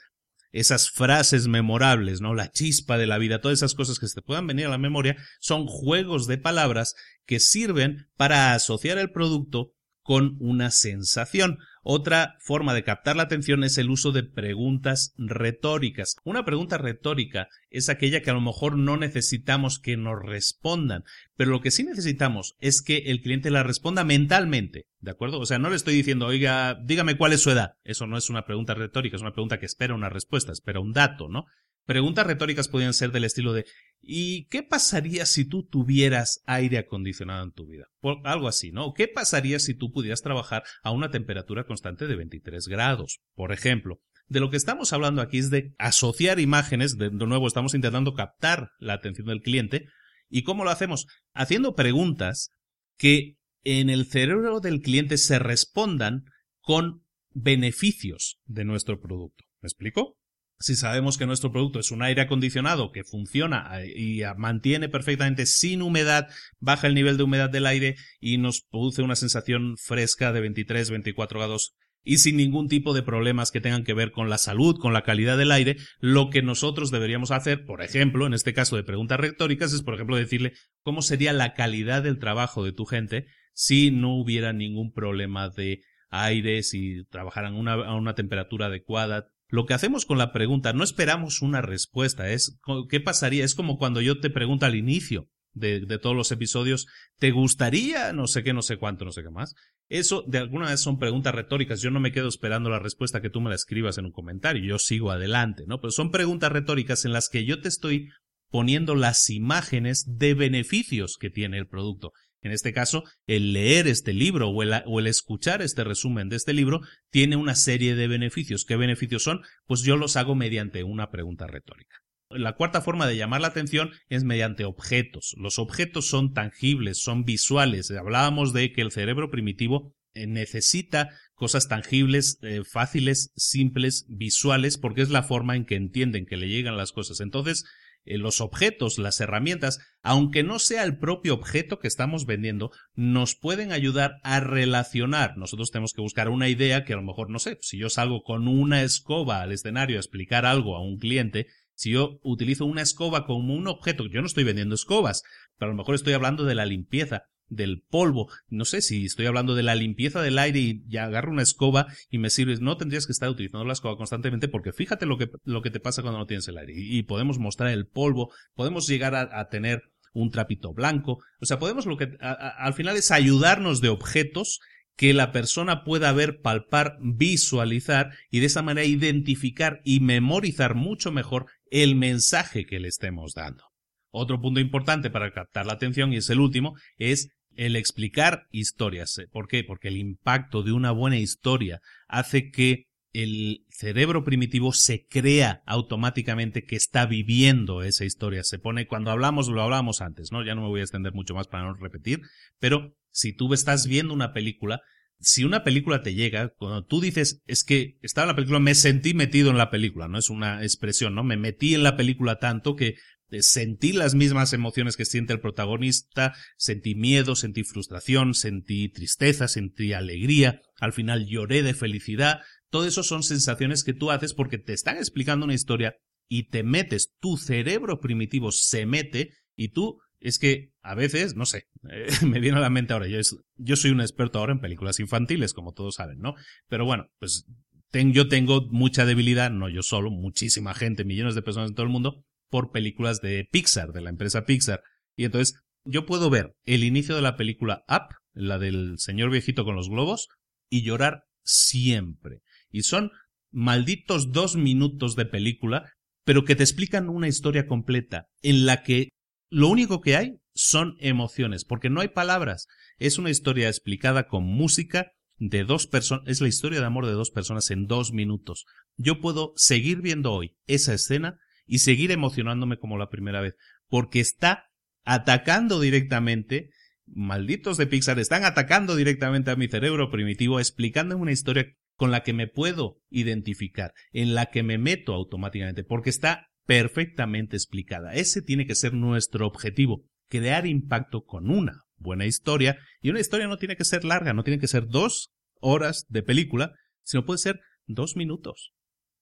esas frases memorables, ¿no? La chispa de la vida, todas esas cosas que se te puedan venir a la memoria, son juegos de palabras que sirven para asociar el producto con una sensación. Otra forma de captar la atención es el uso de preguntas retóricas. Una pregunta retórica es aquella que a lo mejor no necesitamos que nos respondan, pero lo que sí necesitamos es que el cliente la responda mentalmente, ¿de acuerdo? O sea, no le estoy diciendo, oiga, dígame cuál es su edad. Eso no es una pregunta retórica, es una pregunta que espera una respuesta, espera un dato, ¿no? Preguntas retóricas podrían ser del estilo de ¿y qué pasaría si tú tuvieras aire acondicionado en tu vida? Por, algo así, ¿no? ¿Qué pasaría si tú pudieras trabajar a una temperatura constante de 23 grados? Por ejemplo, de lo que estamos hablando aquí es de asociar imágenes, de, de nuevo estamos intentando captar la atención del cliente. ¿Y cómo lo hacemos? Haciendo preguntas que en el cerebro del cliente se respondan con beneficios de nuestro producto. ¿Me explico? Si sabemos que nuestro producto es un aire acondicionado que funciona eh, y mantiene perfectamente sin humedad, baja el nivel de humedad del aire y nos produce una sensación fresca de 23, 24 grados y sin ningún tipo de problemas que tengan que ver con la salud, con la calidad del aire, lo que nosotros deberíamos hacer, por ejemplo, en este caso de preguntas retóricas, es, por ejemplo, decirle cómo sería la calidad del trabajo de tu gente si no hubiera ningún problema de aire, si trabajaran a una temperatura adecuada, lo que hacemos con la pregunta, no esperamos una respuesta, es ¿qué pasaría? Es como cuando yo te pregunto al inicio de, de, todos los episodios, ¿te gustaría no sé qué, no sé cuánto, no sé qué más? Eso de alguna vez son preguntas retóricas, yo no me quedo esperando la respuesta que tú me la escribas en un comentario, yo sigo adelante, ¿no? Pero son preguntas retóricas en las que yo te estoy poniendo las imágenes de beneficios que tiene el producto. En este caso, el leer este libro o el, escuchar este resumen de este libro tiene una serie de beneficios. ¿Qué beneficios son? Pues yo los hago mediante una pregunta retórica. La cuarta forma de llamar la atención es mediante objetos. Los objetos son tangibles, son visuales. Hablábamos de que el cerebro primitivo eh, necesita cosas tangibles, eh, fáciles, simples, visuales, porque es la forma en que entienden que le llegan las cosas. Entonces, los objetos, las herramientas, aunque no sea el propio objeto que estamos vendiendo, nos pueden ayudar a relacionar. Nosotros tenemos que buscar una idea que a lo mejor, no sé, si yo salgo con una escoba al escenario a explicar algo a un cliente, si yo utilizo una escoba como un objeto, yo no estoy vendiendo escobas, pero a lo mejor estoy hablando de la limpieza, del polvo. No sé si estoy hablando de la limpieza del aire y ya agarro una escoba y me sirves. No tendrías que estar utilizando la escoba constantemente porque fíjate lo que, lo que te pasa cuando no tienes el aire. Y, podemos mostrar el polvo, podemos llegar a, tener un trapito blanco. O sea, podemos lo que al final es ayudarnos de objetos que la persona pueda ver, palpar, visualizar y de esa manera identificar y memorizar mucho mejor el mensaje que le estemos dando. Otro punto importante para captar la atención, y es el último, es el explicar historias. ¿Por qué? Porque el impacto de una buena historia hace que el cerebro primitivo se crea automáticamente que está viviendo esa historia. Se pone, cuando hablamos, lo hablamos antes, ¿no? Ya no me voy a extender mucho más para no repetir, pero si tú estás viendo una película, si una película te llega, cuando tú dices, es que estaba en la película, me sentí metido en la película, no es una expresión, ¿no? Me metí en la película tanto que sentí las mismas emociones que siente el protagonista, sentí miedo, sentí frustración, sentí tristeza, sentí alegría, al final lloré de felicidad. Todo eso son sensaciones que tú haces porque te están explicando una historia y te metes, tu cerebro primitivo se mete y tú es que a veces, no sé, eh, me viene a la mente ahora, yo, yo soy un experto ahora en películas infantiles, como todos saben, ¿no? Pero bueno, pues yo tengo mucha debilidad, no yo solo, muchísima gente, millones de personas en todo el mundo, por películas de Pixar, de la empresa Pixar. Y entonces yo puedo ver el inicio de la película Up, la del señor viejito con los globos, y llorar siempre. Y son malditos dos minutos de película, pero que te explican una historia completa en la que lo único que hay son emociones, porque no hay palabras. Es una historia explicada con música de dos personas, es la historia de amor de dos personas en dos minutos. Yo puedo seguir viendo hoy esa escena y seguir emocionándome como la primera vez, porque está atacando directamente, malditos de Pixar, están atacando directamente a mi cerebro primitivo, explicándome una historia con la que me puedo identificar, en la que me meto automáticamente, porque está perfectamente explicada. Ese tiene que ser nuestro objetivo, crear impacto con una buena historia. Y una historia no tiene que ser larga, no tiene que ser dos horas de película, sino puede ser dos minutos.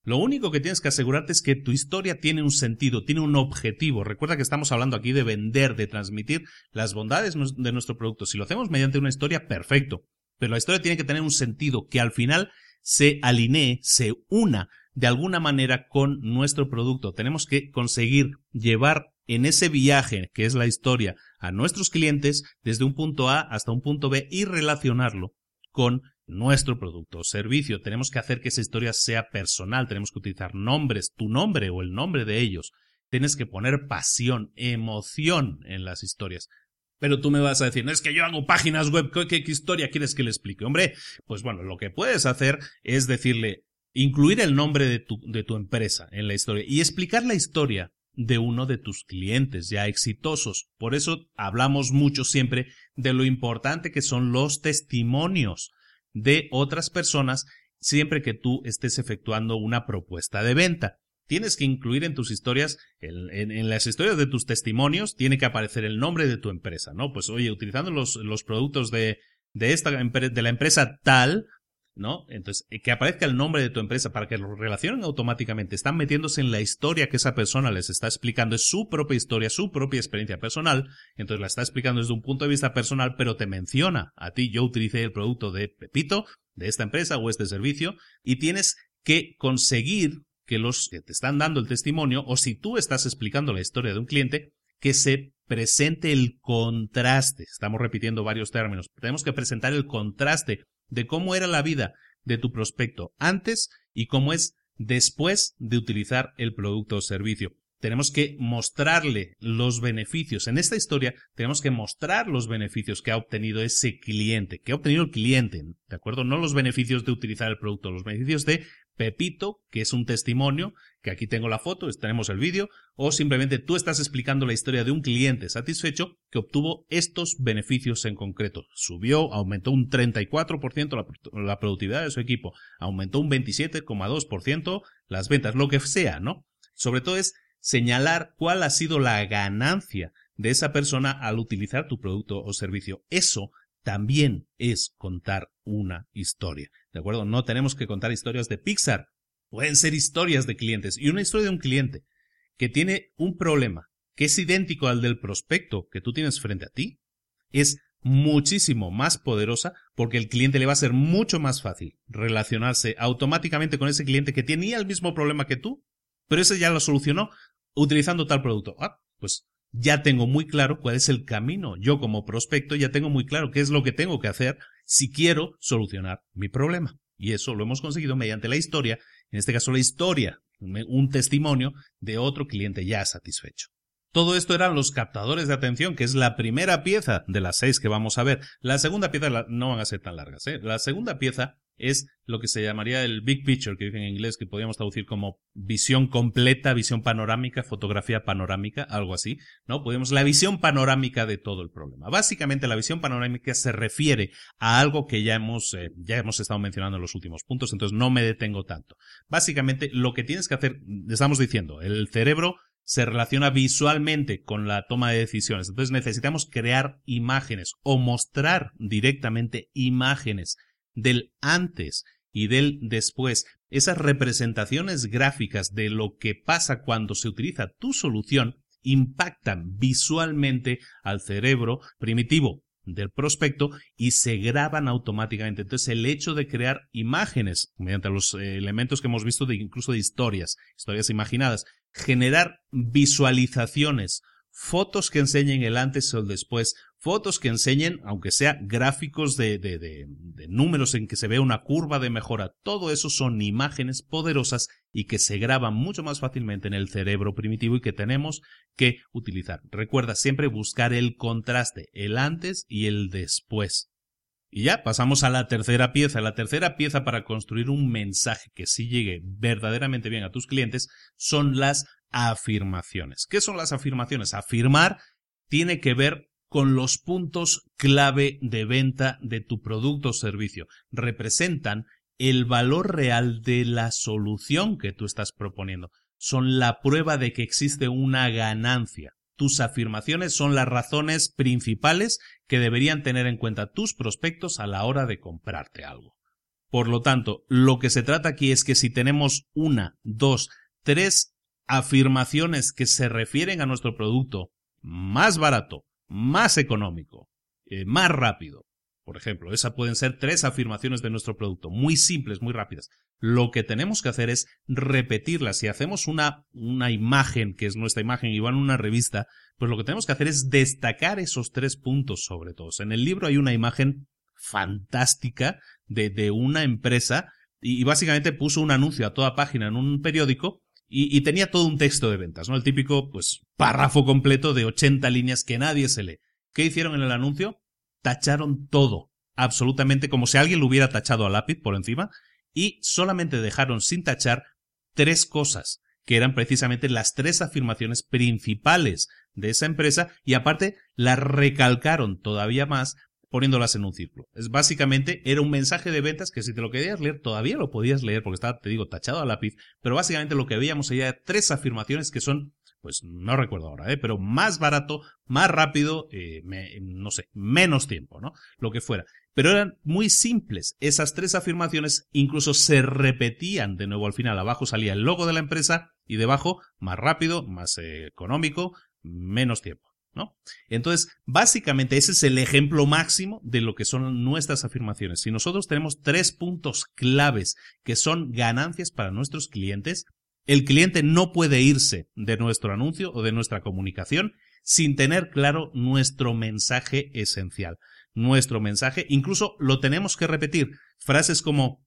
Lo único que tienes que asegurarte es que tu historia tiene un sentido, tiene un objetivo. Recuerda que estamos hablando aquí de vender, de transmitir las bondades de nuestro producto. Si lo hacemos mediante una historia, perfecto. Pero la historia tiene que tener un sentido que al final se alinee, se una de alguna manera con nuestro producto. Tenemos que conseguir llevar en ese viaje que es la historia a nuestros clientes desde un punto A hasta un punto B y relacionarlo con nuestro producto o servicio. Tenemos que hacer que esa historia sea personal, tenemos que utilizar nombres, tu nombre o el nombre de ellos. Tienes que poner pasión, emoción en las historias. Pero tú me vas a decir, no es que yo hago páginas web, ¿qué, historia quieres que le explique? Hombre, pues bueno, lo que puedes hacer es decirle, incluir el nombre de tu, de tu empresa en la historia y explicar la historia de uno de tus clientes ya exitosos. Por eso hablamos mucho siempre de lo importante que son los testimonios de otras personas siempre que tú estés efectuando una propuesta de venta. Tienes que incluir en tus historias, en, las historias de tus testimonios, tiene que aparecer el nombre de tu empresa, ¿no? Pues oye, utilizando los, los productos de, de, esta, de la empresa tal, ¿no? Entonces, eh, que aparezca el nombre de tu empresa para que lo relacionen automáticamente, están metiéndose en la historia que esa persona les está explicando, es su propia historia, su propia experiencia personal, entonces la está explicando desde un punto de vista personal, pero te menciona a ti, yo utilicé el producto de Pepito, de esta empresa o este servicio, y tienes que conseguir que los que te están dando el testimonio, o si tú estás explicando la historia de un cliente, que se presente el contraste. Estamos repitiendo varios términos. Tenemos que presentar el contraste de cómo era la vida de tu prospecto antes y cómo es después de utilizar el producto o servicio. Tenemos que mostrarle los beneficios. En esta historia tenemos que mostrar los beneficios que ha obtenido ese cliente, que ha obtenido el cliente, ¿de acuerdo? No los beneficios de utilizar el producto, los beneficios de Pepito, que es un testimonio, que aquí tengo la foto, tenemos el vídeo, o simplemente tú estás explicando la historia de un cliente satisfecho que obtuvo estos beneficios en concreto. Subió, aumentó un 34% la, productividad de su equipo, aumentó un 27,2% las ventas, lo que sea, ¿no? Sobre todo es señalar cuál ha sido la ganancia de esa persona al utilizar tu producto o servicio. Eso también es contar una historia. ¿De acuerdo? No tenemos que contar historias de Pixar. Pueden ser historias de clientes. Y una historia de un cliente que tiene un problema que es idéntico al del prospecto que tú tienes frente a ti, es muchísimo más poderosa porque el cliente le va a ser mucho más fácil relacionarse automáticamente con ese cliente que tenía el mismo problema que tú, pero ese ya lo solucionó utilizando tal producto. Ah, pues ya tengo muy claro cuál es el camino. Yo como prospecto ya tengo muy claro qué es lo que tengo que hacer si quiero solucionar mi problema. Y eso lo hemos conseguido mediante la historia, en este caso la historia, un testimonio de otro cliente ya satisfecho. Todo esto eran los captadores de atención, que es la primera pieza de las seis que vamos a ver. La segunda pieza no van a ser tan largas. ¿eh? La segunda pieza es lo que se llamaría el big picture, que dicen en inglés, que podríamos traducir como visión completa, visión panorámica, fotografía panorámica, algo así, ¿no? Podemos la visión panorámica de todo el problema. Básicamente la visión panorámica se refiere a algo que ya hemos, eh, ya hemos estado mencionando en los últimos puntos, entonces no me detengo tanto. Básicamente lo que tienes que hacer, estamos diciendo, el cerebro se relaciona visualmente con la toma de decisiones. Entonces necesitamos crear imágenes o mostrar directamente imágenes del antes y del después, esas representaciones gráficas de lo que pasa cuando se utiliza tu solución impactan visualmente al cerebro primitivo del prospecto y se graban automáticamente. Entonces el hecho de crear imágenes mediante los eh, elementos que hemos visto de incluso de historias, historias imaginadas, generar visualizaciones fotos que enseñen el antes o el después, fotos que enseñen, aunque sea gráficos de, de, de, números en que se ve una curva de mejora, todo eso son imágenes poderosas y que se graban mucho más fácilmente en el cerebro primitivo y que tenemos que utilizar. Recuerda siempre buscar el contraste, el antes y el después. Y ya pasamos a la tercera pieza. La tercera pieza para construir un mensaje que sí llegue verdaderamente bien a tus clientes son las afirmaciones. ¿Qué son las afirmaciones? Afirmar tiene que ver con los puntos clave de venta de tu producto o servicio. Representan el valor real de la solución que tú estás proponiendo. Son la prueba de que existe una ganancia. Tus afirmaciones son las razones principales que deberían tener en cuenta tus prospectos a la hora de comprarte algo. Por lo tanto, lo que se trata aquí es que si tenemos una, dos, tres afirmaciones que se refieren a nuestro producto más barato, más económico, eh, más rápido. Por ejemplo, esas pueden ser tres afirmaciones de nuestro producto, muy simples, muy rápidas. Lo que tenemos que hacer es repetirlas. Si hacemos una, una imagen, que es nuestra imagen, y va en una revista, pues lo que tenemos que hacer es destacar esos tres puntos sobre todo. En el libro hay una imagen fantástica de, de una empresa y, y básicamente puso un anuncio a toda página en un periódico y, tenía todo un texto de ventas, ¿no? El típico, pues, párrafo completo de 80 líneas que nadie se lee. ¿Qué hicieron en el anuncio? Tacharon todo, absolutamente como si alguien lo hubiera tachado a lápiz por encima, y solamente dejaron sin tachar tres cosas, que eran precisamente las tres afirmaciones principales de esa empresa, y aparte las recalcaron todavía más poniéndolas en un círculo. Es básicamente, era un mensaje de ventas que si te lo querías leer, todavía lo podías leer porque estaba, te digo, tachado a lápiz, pero básicamente lo que veíamos era tres afirmaciones que son, pues no recuerdo ahora, ¿eh? pero más barato, más rápido, eh, no sé, menos tiempo, ¿no? Lo que fuera. Pero eran muy simples. Esas tres afirmaciones incluso se repetían de nuevo al final. Abajo salía el logo de la empresa y debajo más rápido, más eh, económico, menos tiempo. Entonces, básicamente ese es el ejemplo máximo de lo que son nuestras afirmaciones. Si nosotros tenemos tres puntos claves que son ganancias para nuestros clientes, el cliente no puede irse de nuestro anuncio o de nuestra comunicación sin tener claro nuestro mensaje esencial. Nuestro mensaje, incluso lo tenemos que repetir. Frases como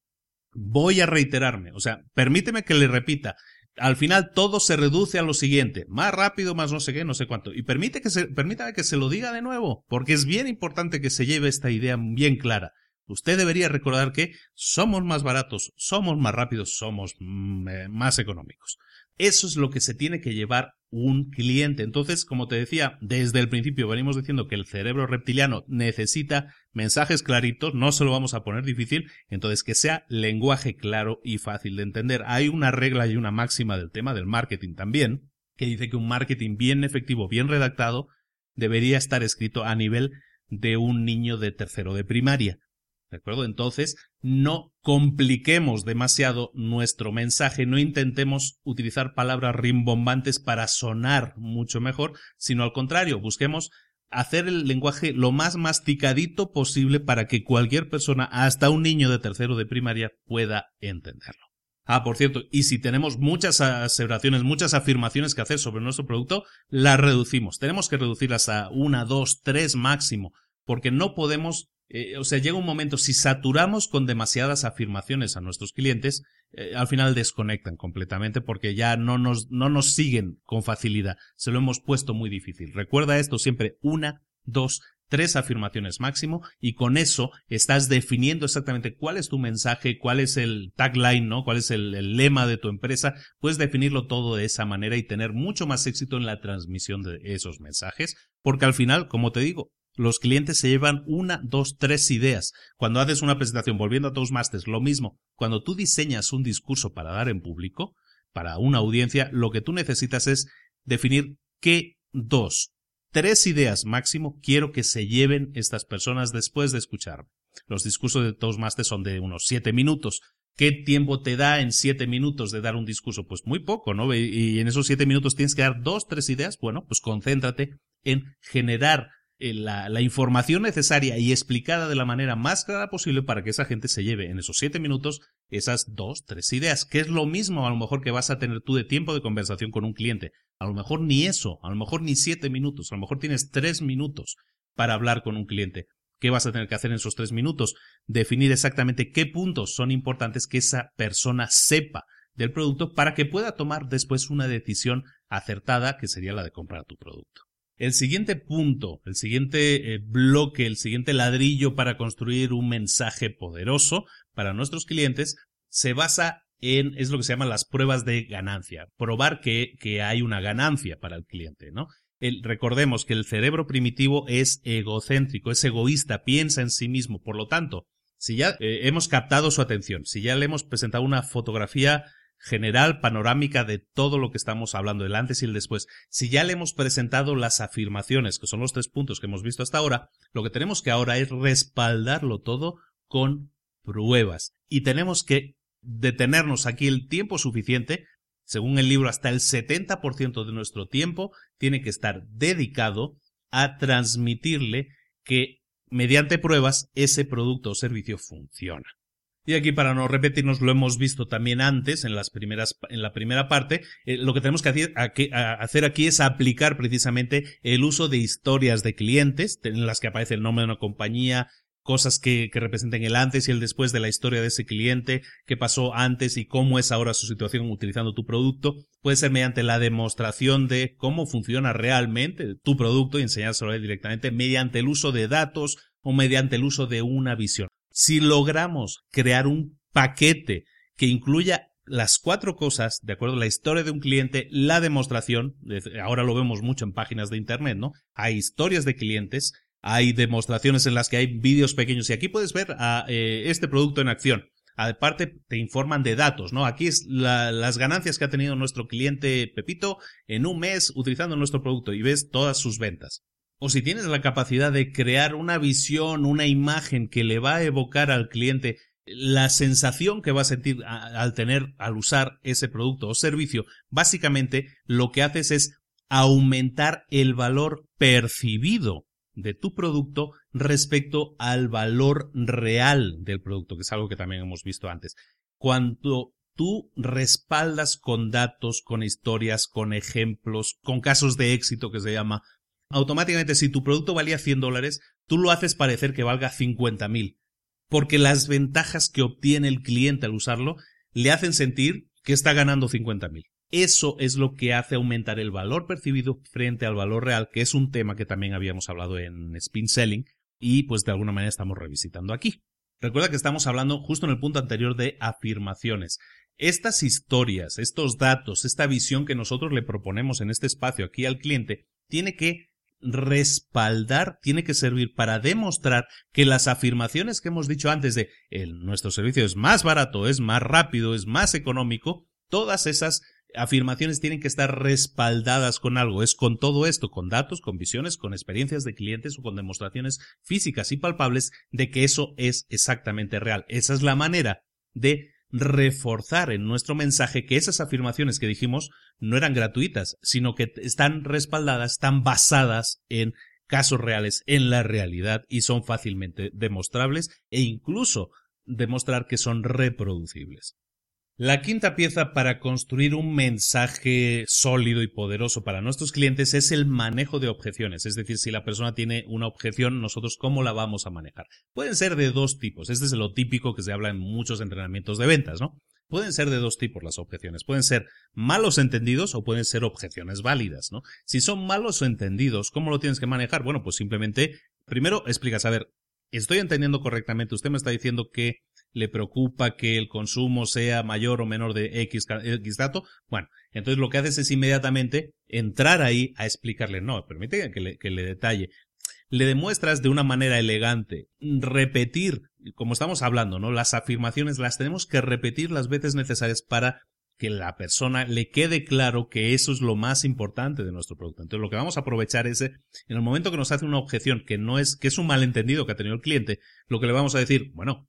voy a reiterarme, o sea, permíteme que le repita, al final todo se reduce a lo siguiente, más rápido, más no sé qué, no sé cuánto. Y permite que se, permítame que se lo diga de nuevo, porque es bien importante que se lleve esta idea bien clara. Usted debería recordar que somos más baratos, somos más rápidos, somos mm, eh, más económicos. Eso es lo que se tiene que llevar un cliente. Entonces, como te decía, desde el principio venimos diciendo que el cerebro reptiliano necesita mensajes claritos, no se lo vamos a poner difícil, entonces que sea lenguaje claro y fácil de entender. Hay una regla y una máxima del tema del marketing también, que dice que un marketing bien efectivo, bien redactado, debería estar escrito a nivel de un niño de tercero de primaria. ¿De acuerdo? Entonces, no compliquemos demasiado nuestro mensaje, no intentemos utilizar palabras rimbombantes para sonar mucho mejor, sino al contrario, busquemos hacer el lenguaje lo más masticadito posible para que cualquier persona, hasta un niño de tercero de primaria, pueda entenderlo. Ah, por cierto, y si tenemos muchas aseveraciones, muchas afirmaciones que hacer sobre nuestro producto, las reducimos. Tenemos que reducirlas a una, dos, tres máximo, porque no podemos eh, o sea, llega un momento, si saturamos con demasiadas afirmaciones a nuestros clientes, eh, al final desconectan completamente porque ya no nos, no nos siguen con facilidad. Se lo hemos puesto muy difícil. Recuerda esto siempre, una, dos, tres afirmaciones máximo y con eso estás definiendo exactamente cuál es tu mensaje, cuál es el tagline, ¿no? Cuál es el, el, lema de tu empresa. Puedes definirlo todo de esa manera y tener mucho más éxito en la transmisión de esos mensajes, porque al final, como te digo, los clientes se llevan una, dos, tres ideas. Cuando haces una presentación, volviendo a Toastmasters, lo mismo. Cuando tú diseñas un discurso para dar en público, para una audiencia, lo que tú necesitas es definir qué dos, tres ideas máximo quiero que se lleven estas personas después de escuchar. Los discursos de Toastmasters son de unos siete minutos. ¿Qué tiempo te da en siete minutos de dar un discurso? Pues muy poco, ¿no? Y en esos siete minutos tienes que dar dos, tres ideas. Bueno, pues concéntrate en generar la, la, información necesaria y explicada de la manera más clara posible para que esa gente se lleve en esos siete minutos esas dos, tres ideas, que es lo mismo a lo mejor que vas a tener tú de tiempo de conversación con un cliente. A lo mejor ni eso, a lo mejor ni siete minutos, a lo mejor tienes tres minutos para hablar con un cliente. ¿Qué vas a tener que hacer en esos tres minutos? Definir exactamente qué puntos son importantes que esa persona sepa del producto para que pueda tomar después una decisión acertada que sería la de comprar tu producto. El siguiente punto, el siguiente eh, bloque, el siguiente ladrillo para construir un mensaje poderoso para nuestros clientes se basa en, es lo que se llama las pruebas de ganancia, probar que, que hay una ganancia para el cliente, ¿no? Recordemos que el cerebro primitivo es egocéntrico, es egoísta, piensa en sí mismo, por lo tanto, si ya eh, hemos captado su atención, si ya le hemos presentado una fotografía general, panorámica de todo lo que estamos hablando, el antes y el después. Si ya le hemos presentado las afirmaciones, que son los tres puntos que hemos visto hasta ahora, lo que tenemos que ahora es respaldarlo todo con pruebas. Y tenemos que detenernos aquí el tiempo suficiente, según el libro, hasta el 70% de nuestro tiempo tiene que estar dedicado a transmitirle que mediante pruebas ese producto o servicio funciona. Y aquí, para no repetirnos, lo hemos visto también antes, en, las primeras, en la primera parte, eh, lo que tenemos que hacer, hacer, aquí es aplicar precisamente el uso de historias de clientes, en las que aparece el nombre de una compañía, cosas que, que, representen el antes y el después de la historia de ese cliente, qué pasó antes y cómo es ahora su situación utilizando tu producto. Puede ser mediante la demostración de cómo funciona realmente tu producto y enseñárselo a directamente mediante el uso de datos o mediante el uso de una visión. Si logramos crear un paquete que incluya las cuatro cosas, de acuerdo a la historia de un cliente, la demostración, ahora lo vemos mucho en páginas de internet, ¿no? Hay historias de clientes, hay demostraciones en las que hay vídeos pequeños y aquí puedes ver a, eh, este producto en acción. Aparte te informan de datos, ¿no? Aquí es las ganancias que ha tenido nuestro cliente Pepito en un mes utilizando nuestro producto y ves todas sus ventas o si tienes la capacidad de crear una visión, una imagen que le va a evocar al cliente la sensación que va a sentir al tener, al usar ese producto o servicio, básicamente lo que haces es aumentar el valor percibido de tu producto respecto al valor real del producto, que es algo que también hemos visto antes. Cuando tú respaldas con datos, con historias, con ejemplos, con casos de éxito que se llama, automáticamente si tu producto valía 100 dólares, tú lo haces parecer que valga 50 mil. Porque las ventajas que obtiene el cliente al usarlo le hacen sentir que está ganando 50 mil. Eso es lo que hace aumentar el valor percibido frente al valor real, que es un tema que también habíamos hablado en Spin Selling y pues de alguna manera estamos revisitando aquí. Recuerda que estamos hablando justo en el punto anterior de afirmaciones. Estas historias, estos datos, esta visión que nosotros le proponemos en este espacio aquí al cliente, tiene que respaldar, tiene que servir para demostrar que las afirmaciones que hemos dicho antes de el, nuestro servicio es más barato, es más rápido, es más económico, todas esas afirmaciones tienen que estar respaldadas con algo. Es con todo esto, con datos, con visiones, con experiencias de clientes o con demostraciones físicas y palpables de que eso es exactamente real. Esa es la manera de reforzar en nuestro mensaje que esas afirmaciones que dijimos no eran gratuitas, sino que están respaldadas, están basadas en casos reales, en la realidad y son fácilmente demostrables e incluso demostrar que son reproducibles. La quinta pieza para construir un mensaje sólido y poderoso para nuestros clientes es el manejo de objeciones. Es decir, si la persona tiene una objeción, nosotros cómo la vamos a manejar. Pueden ser de dos tipos. Este es lo típico que se habla en muchos entrenamientos de ventas, ¿no? Pueden ser de dos tipos las objeciones. Pueden ser malos entendidos o pueden ser objeciones válidas, ¿no? Si son malos entendidos, ¿cómo lo tienes que manejar? Bueno, pues simplemente, primero explicas, a ver, estoy entendiendo correctamente, usted me está diciendo que le preocupa que el consumo sea mayor o menor de X, X dato, bueno, entonces lo que haces es inmediatamente entrar ahí a explicarle, no, permite que le, que le detalle. Le demuestras de una manera elegante, repetir, como estamos hablando, ¿no? Las afirmaciones las tenemos que repetir las veces necesarias para que la persona le quede claro que eso es lo más importante de nuestro producto. Entonces lo que vamos a aprovechar es, en el momento que nos hace una objeción que no es, que es un malentendido que ha tenido el cliente, lo que le vamos a decir, bueno,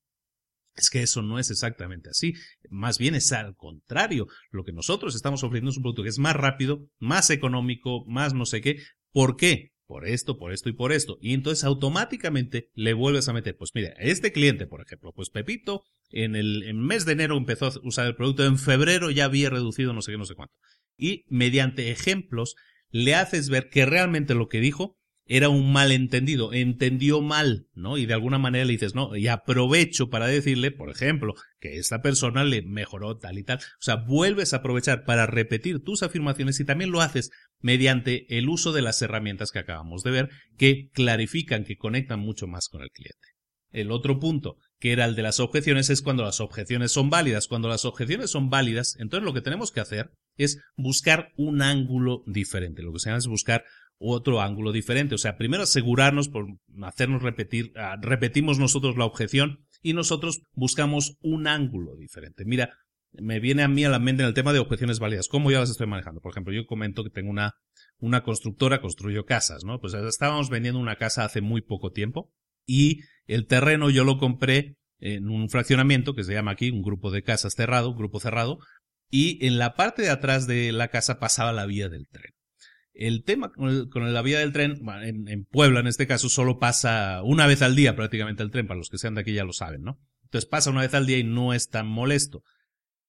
es que eso no es exactamente así. Más bien es al contrario. Lo que nosotros estamos ofreciendo es un producto que es más rápido, más económico, más no sé qué. ¿Por qué? Por esto, por esto y por esto. Y entonces automáticamente le vuelves a meter. Pues mira, este cliente, por ejemplo, pues Pepito, en el mes de enero empezó a usar el producto, en febrero ya había reducido no sé qué, no sé cuánto. Y mediante ejemplos le haces ver que realmente lo que dijo era un malentendido, entendió mal, ¿no? Y de alguna manera le dices, no, y aprovecho para decirle, por ejemplo, que esta persona le mejoró tal y tal. O sea, vuelves a aprovechar para repetir tus afirmaciones y también lo haces mediante el uso de las herramientas que acabamos de ver, que clarifican, que conectan mucho más con el cliente. El otro punto, que era el de las objeciones, es cuando las objeciones son válidas. Cuando las objeciones son válidas, entonces lo que tenemos que hacer es buscar un ángulo diferente. Lo que se llama es buscar otro ángulo diferente. O sea, primero asegurarnos por hacernos repetir, ah, repetimos nosotros la objeción y nosotros buscamos un ángulo diferente. Mira, me viene a mí a la mente en el tema de objeciones válidas. ¿Cómo yo las estoy manejando? Por ejemplo, yo comento que tengo una, una constructora, construyo casas, ¿no? Pues estábamos vendiendo una casa hace muy poco tiempo y el terreno yo lo compré en un fraccionamiento que se llama aquí un grupo de casas cerrado, grupo cerrado, y en la parte de atrás de la casa pasaba la vía del tren. El tema con, la vía del tren, en, Puebla en este caso, solo pasa una vez al día prácticamente el tren, para los que sean de aquí ya lo saben, ¿no? Entonces pasa una vez al día y no es tan molesto.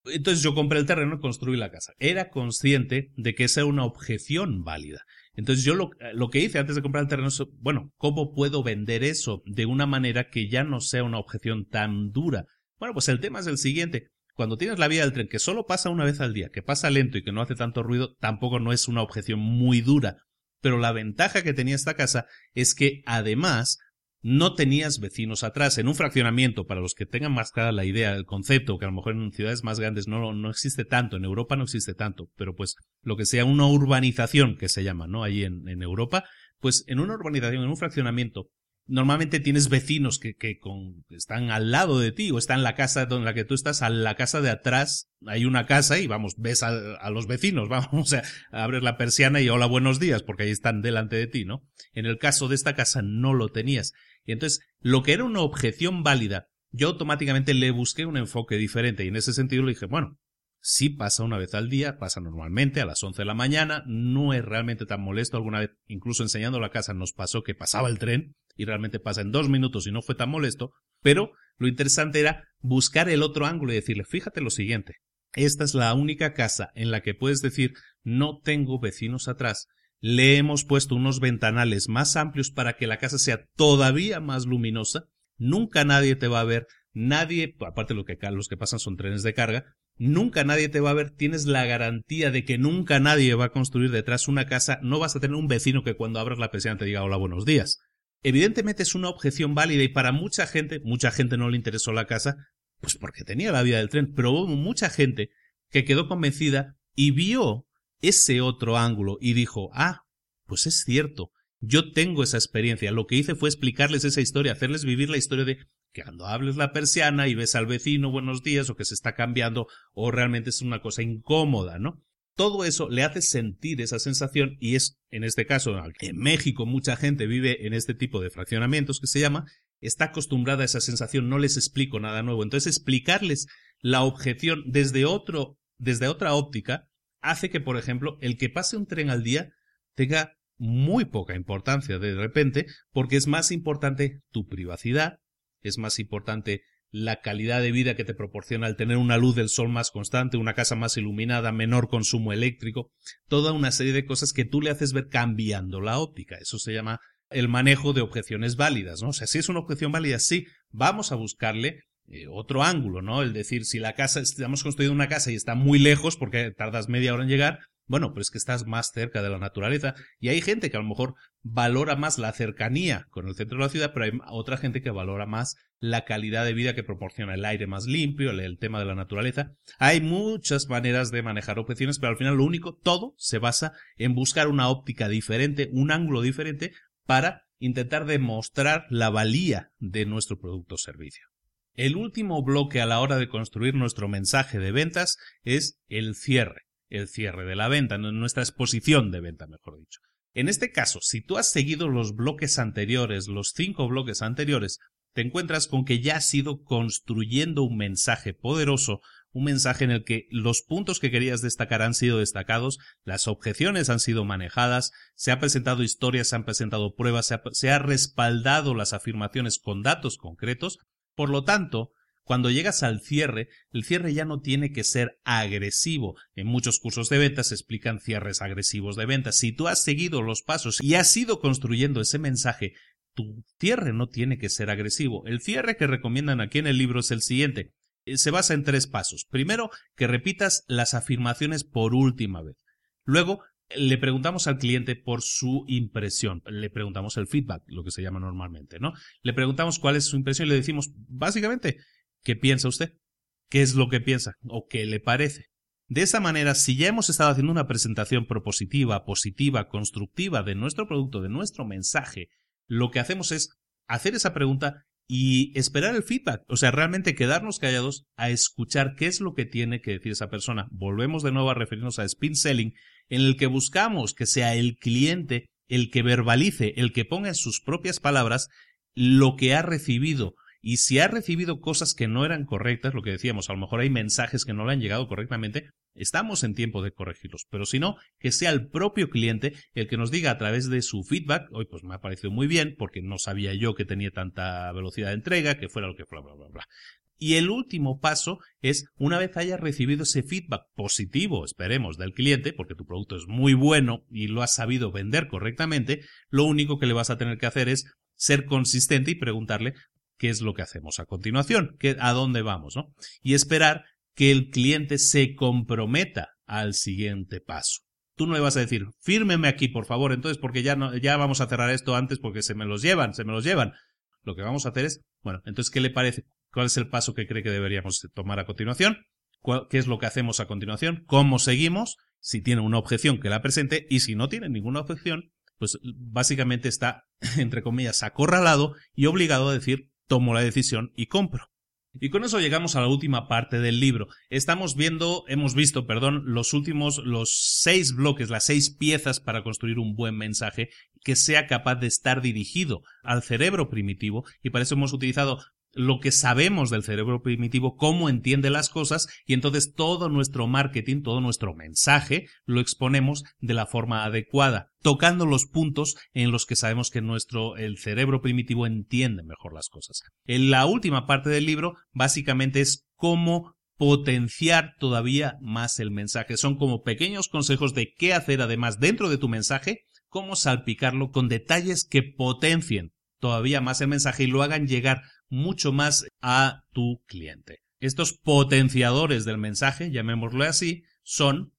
Entonces yo compré el terreno y construí la casa. Era consciente de que esa era una objeción válida. Entonces yo lo, lo, que hice antes de comprar el terreno es, bueno, ¿cómo puedo vender eso de una manera que ya no sea una objeción tan dura? Bueno, pues el tema es el siguiente cuando tienes la vía del tren que solo pasa una vez al día, que pasa lento y que no hace tanto ruido, tampoco no es una objeción muy dura. Pero la ventaja que tenía esta casa es que además no tenías vecinos atrás. En un fraccionamiento, para los que tengan más clara la idea, el concepto, que a lo mejor en ciudades más grandes no, no existe tanto, en Europa no existe tanto, pero pues lo que sea una urbanización que se llama, ¿no? Allí en, en Europa, pues en una urbanización, en un fraccionamiento, normalmente tienes vecinos que, que con, están al lado de ti o están en la casa donde la que tú estás, a la casa de atrás hay una casa y vamos, ves a, a los vecinos, vamos, sea, abres la persiana y hola, buenos días, porque ahí están delante de ti, ¿no? En el caso de esta casa no lo tenías. Y entonces, lo que era una objeción válida, yo automáticamente le busqué un enfoque diferente y en ese sentido le dije, bueno, sí pasa una vez al día, pasa normalmente a las 11 de la mañana, no es realmente tan molesto. Alguna vez, incluso enseñando la casa, nos pasó que pasaba el tren y realmente pasa en dos minutos y no fue tan molesto, pero lo interesante era buscar el otro ángulo y decirle, fíjate lo siguiente, esta es la única casa en la que puedes decir, no tengo vecinos atrás. Le hemos puesto unos ventanales más amplios para que la casa sea todavía más luminosa. Nunca nadie te va a ver, nadie, aparte lo que los que pasan son trenes de carga, nunca nadie te va a ver, tienes la garantía de que nunca nadie va a construir detrás una casa, no vas a tener un vecino que cuando abras la persiana te diga hola buenos días. Evidentemente es una objeción válida y para mucha gente, mucha gente no le interesó la casa, pues porque tenía la vida del tren, pero hubo mucha gente que quedó convencida y vio ese otro ángulo y dijo, ah, pues es cierto, yo tengo esa experiencia. Lo que hice fue explicarles esa historia, hacerles vivir la historia de que cuando hables la persiana y ves al vecino buenos días o que se está cambiando o realmente es una cosa incómoda, ¿no? Todo eso le hace sentir esa sensación y es, en este caso, en México mucha gente vive en este tipo de fraccionamientos que se llama, está acostumbrada a esa sensación, no les explico nada nuevo. Entonces, explicarles la objeción desde otro, desde otra óptica, hace que, por ejemplo, el que pase un tren al día tenga muy poca importancia de repente, porque es más importante tu privacidad, es más importante la calidad de vida que te proporciona el tener una luz del sol más constante, una casa más iluminada, menor consumo eléctrico, toda una serie de cosas que tú le haces ver cambiando la óptica. Eso se llama el manejo de objeciones válidas, ¿no? O sea, si es una objeción válida, sí, vamos a buscarle eh, otro ángulo, ¿no? El decir, si la casa, hemos construido una casa y está muy lejos porque tardas media hora en llegar, bueno, pues que estás más cerca de la naturaleza. Y hay gente que a lo mejor valora más la cercanía con el centro de la ciudad, pero hay otra gente que valora más la calidad de vida que proporciona el aire más limpio, el, tema de la naturaleza. Hay muchas maneras de manejar objeciones, pero al final lo único, todo se basa en buscar una óptica diferente, un ángulo diferente para intentar demostrar la valía de nuestro producto o servicio. El último bloque a la hora de construir nuestro mensaje de ventas es el cierre el cierre de la venta, nuestra exposición de venta, mejor dicho. En este caso, si tú has seguido los bloques anteriores, los cinco bloques anteriores, te encuentras con que ya has ido construyendo un mensaje poderoso, un mensaje en el que los puntos que querías destacar han sido destacados, las objeciones han sido manejadas, se han presentado historias, se han presentado pruebas, se se ha respaldado las afirmaciones con datos concretos, por lo tanto, cuando llegas al cierre, el cierre ya no tiene que ser agresivo. En muchos cursos de ventas se explican cierres agresivos de ventas. Si tú has seguido los pasos y has ido construyendo ese mensaje, tu cierre no tiene que ser agresivo. El cierre que recomiendan aquí en el libro es el siguiente. Eh, se basa en tres pasos. Primero, que repitas las afirmaciones por última vez. Luego, le preguntamos al cliente por su impresión, le preguntamos el feedback, lo que se llama normalmente, ¿no? Le preguntamos cuál es su impresión y le decimos, básicamente, ¿Qué piensa usted? ¿Qué es lo que piensa? ¿O qué le parece? De esa manera, si ya hemos estado haciendo una presentación propositiva, positiva, constructiva de nuestro producto, de nuestro mensaje, lo que hacemos es hacer esa pregunta y esperar el feedback. O sea, realmente quedarnos callados a escuchar qué es lo que tiene que decir esa persona. Volvemos de nuevo a referirnos a spin selling, en el que buscamos que sea el cliente el que verbalice, el que ponga en sus propias palabras lo que ha recibido, y si ha recibido cosas que no eran correctas, lo que decíamos, a lo mejor hay mensajes que no le han llegado correctamente, estamos en tiempo de corregirlos. Pero si no, que sea el propio cliente el que nos diga a través de su feedback, hoy pues me ha parecido muy bien, porque no sabía yo que tenía tanta velocidad de entrega, que fuera lo que fuera, bla, bla, bla. Y el último paso es, una vez hayas recibido ese feedback positivo, esperemos, del cliente, porque tu producto es muy bueno y lo has sabido vender correctamente, lo único que le vas a tener que hacer es ser consistente y preguntarle qué es lo que hacemos a continuación, a dónde vamos, ¿no? Y esperar que el cliente se comprometa al siguiente paso. Tú no le vas a decir, fírmeme aquí, por favor, entonces, porque ya, no, ya vamos a cerrar esto antes porque se me los llevan, se me los llevan. Lo que vamos a hacer es, bueno, entonces, ¿qué le parece? ¿Cuál es el paso que cree que deberíamos tomar a continuación? ¿Qué es lo que hacemos a continuación? ¿Cómo seguimos? Si tiene una objeción, que la presente. Y si no tiene ninguna objeción, pues básicamente está, entre comillas, acorralado y obligado a decir tomo la decisión y compro. Y con eso llegamos a la última parte del libro. Estamos viendo, hemos visto, perdón, los últimos, los seis bloques, las seis piezas para construir un buen mensaje que sea capaz de estar dirigido al cerebro primitivo y para eso hemos utilizado lo que sabemos del cerebro primitivo, cómo entiende las cosas y entonces todo nuestro marketing, todo nuestro mensaje lo exponemos de la forma adecuada, tocando los puntos en los que sabemos que nuestro el cerebro primitivo entiende mejor las cosas. En la última parte del libro básicamente es cómo potenciar todavía más el mensaje. Son como pequeños consejos de qué hacer además dentro de tu mensaje, cómo salpicarlo con detalles que potencien todavía más el mensaje y lo hagan llegar mucho más a tu cliente. Estos potenciadores del mensaje, llamémoslo así, son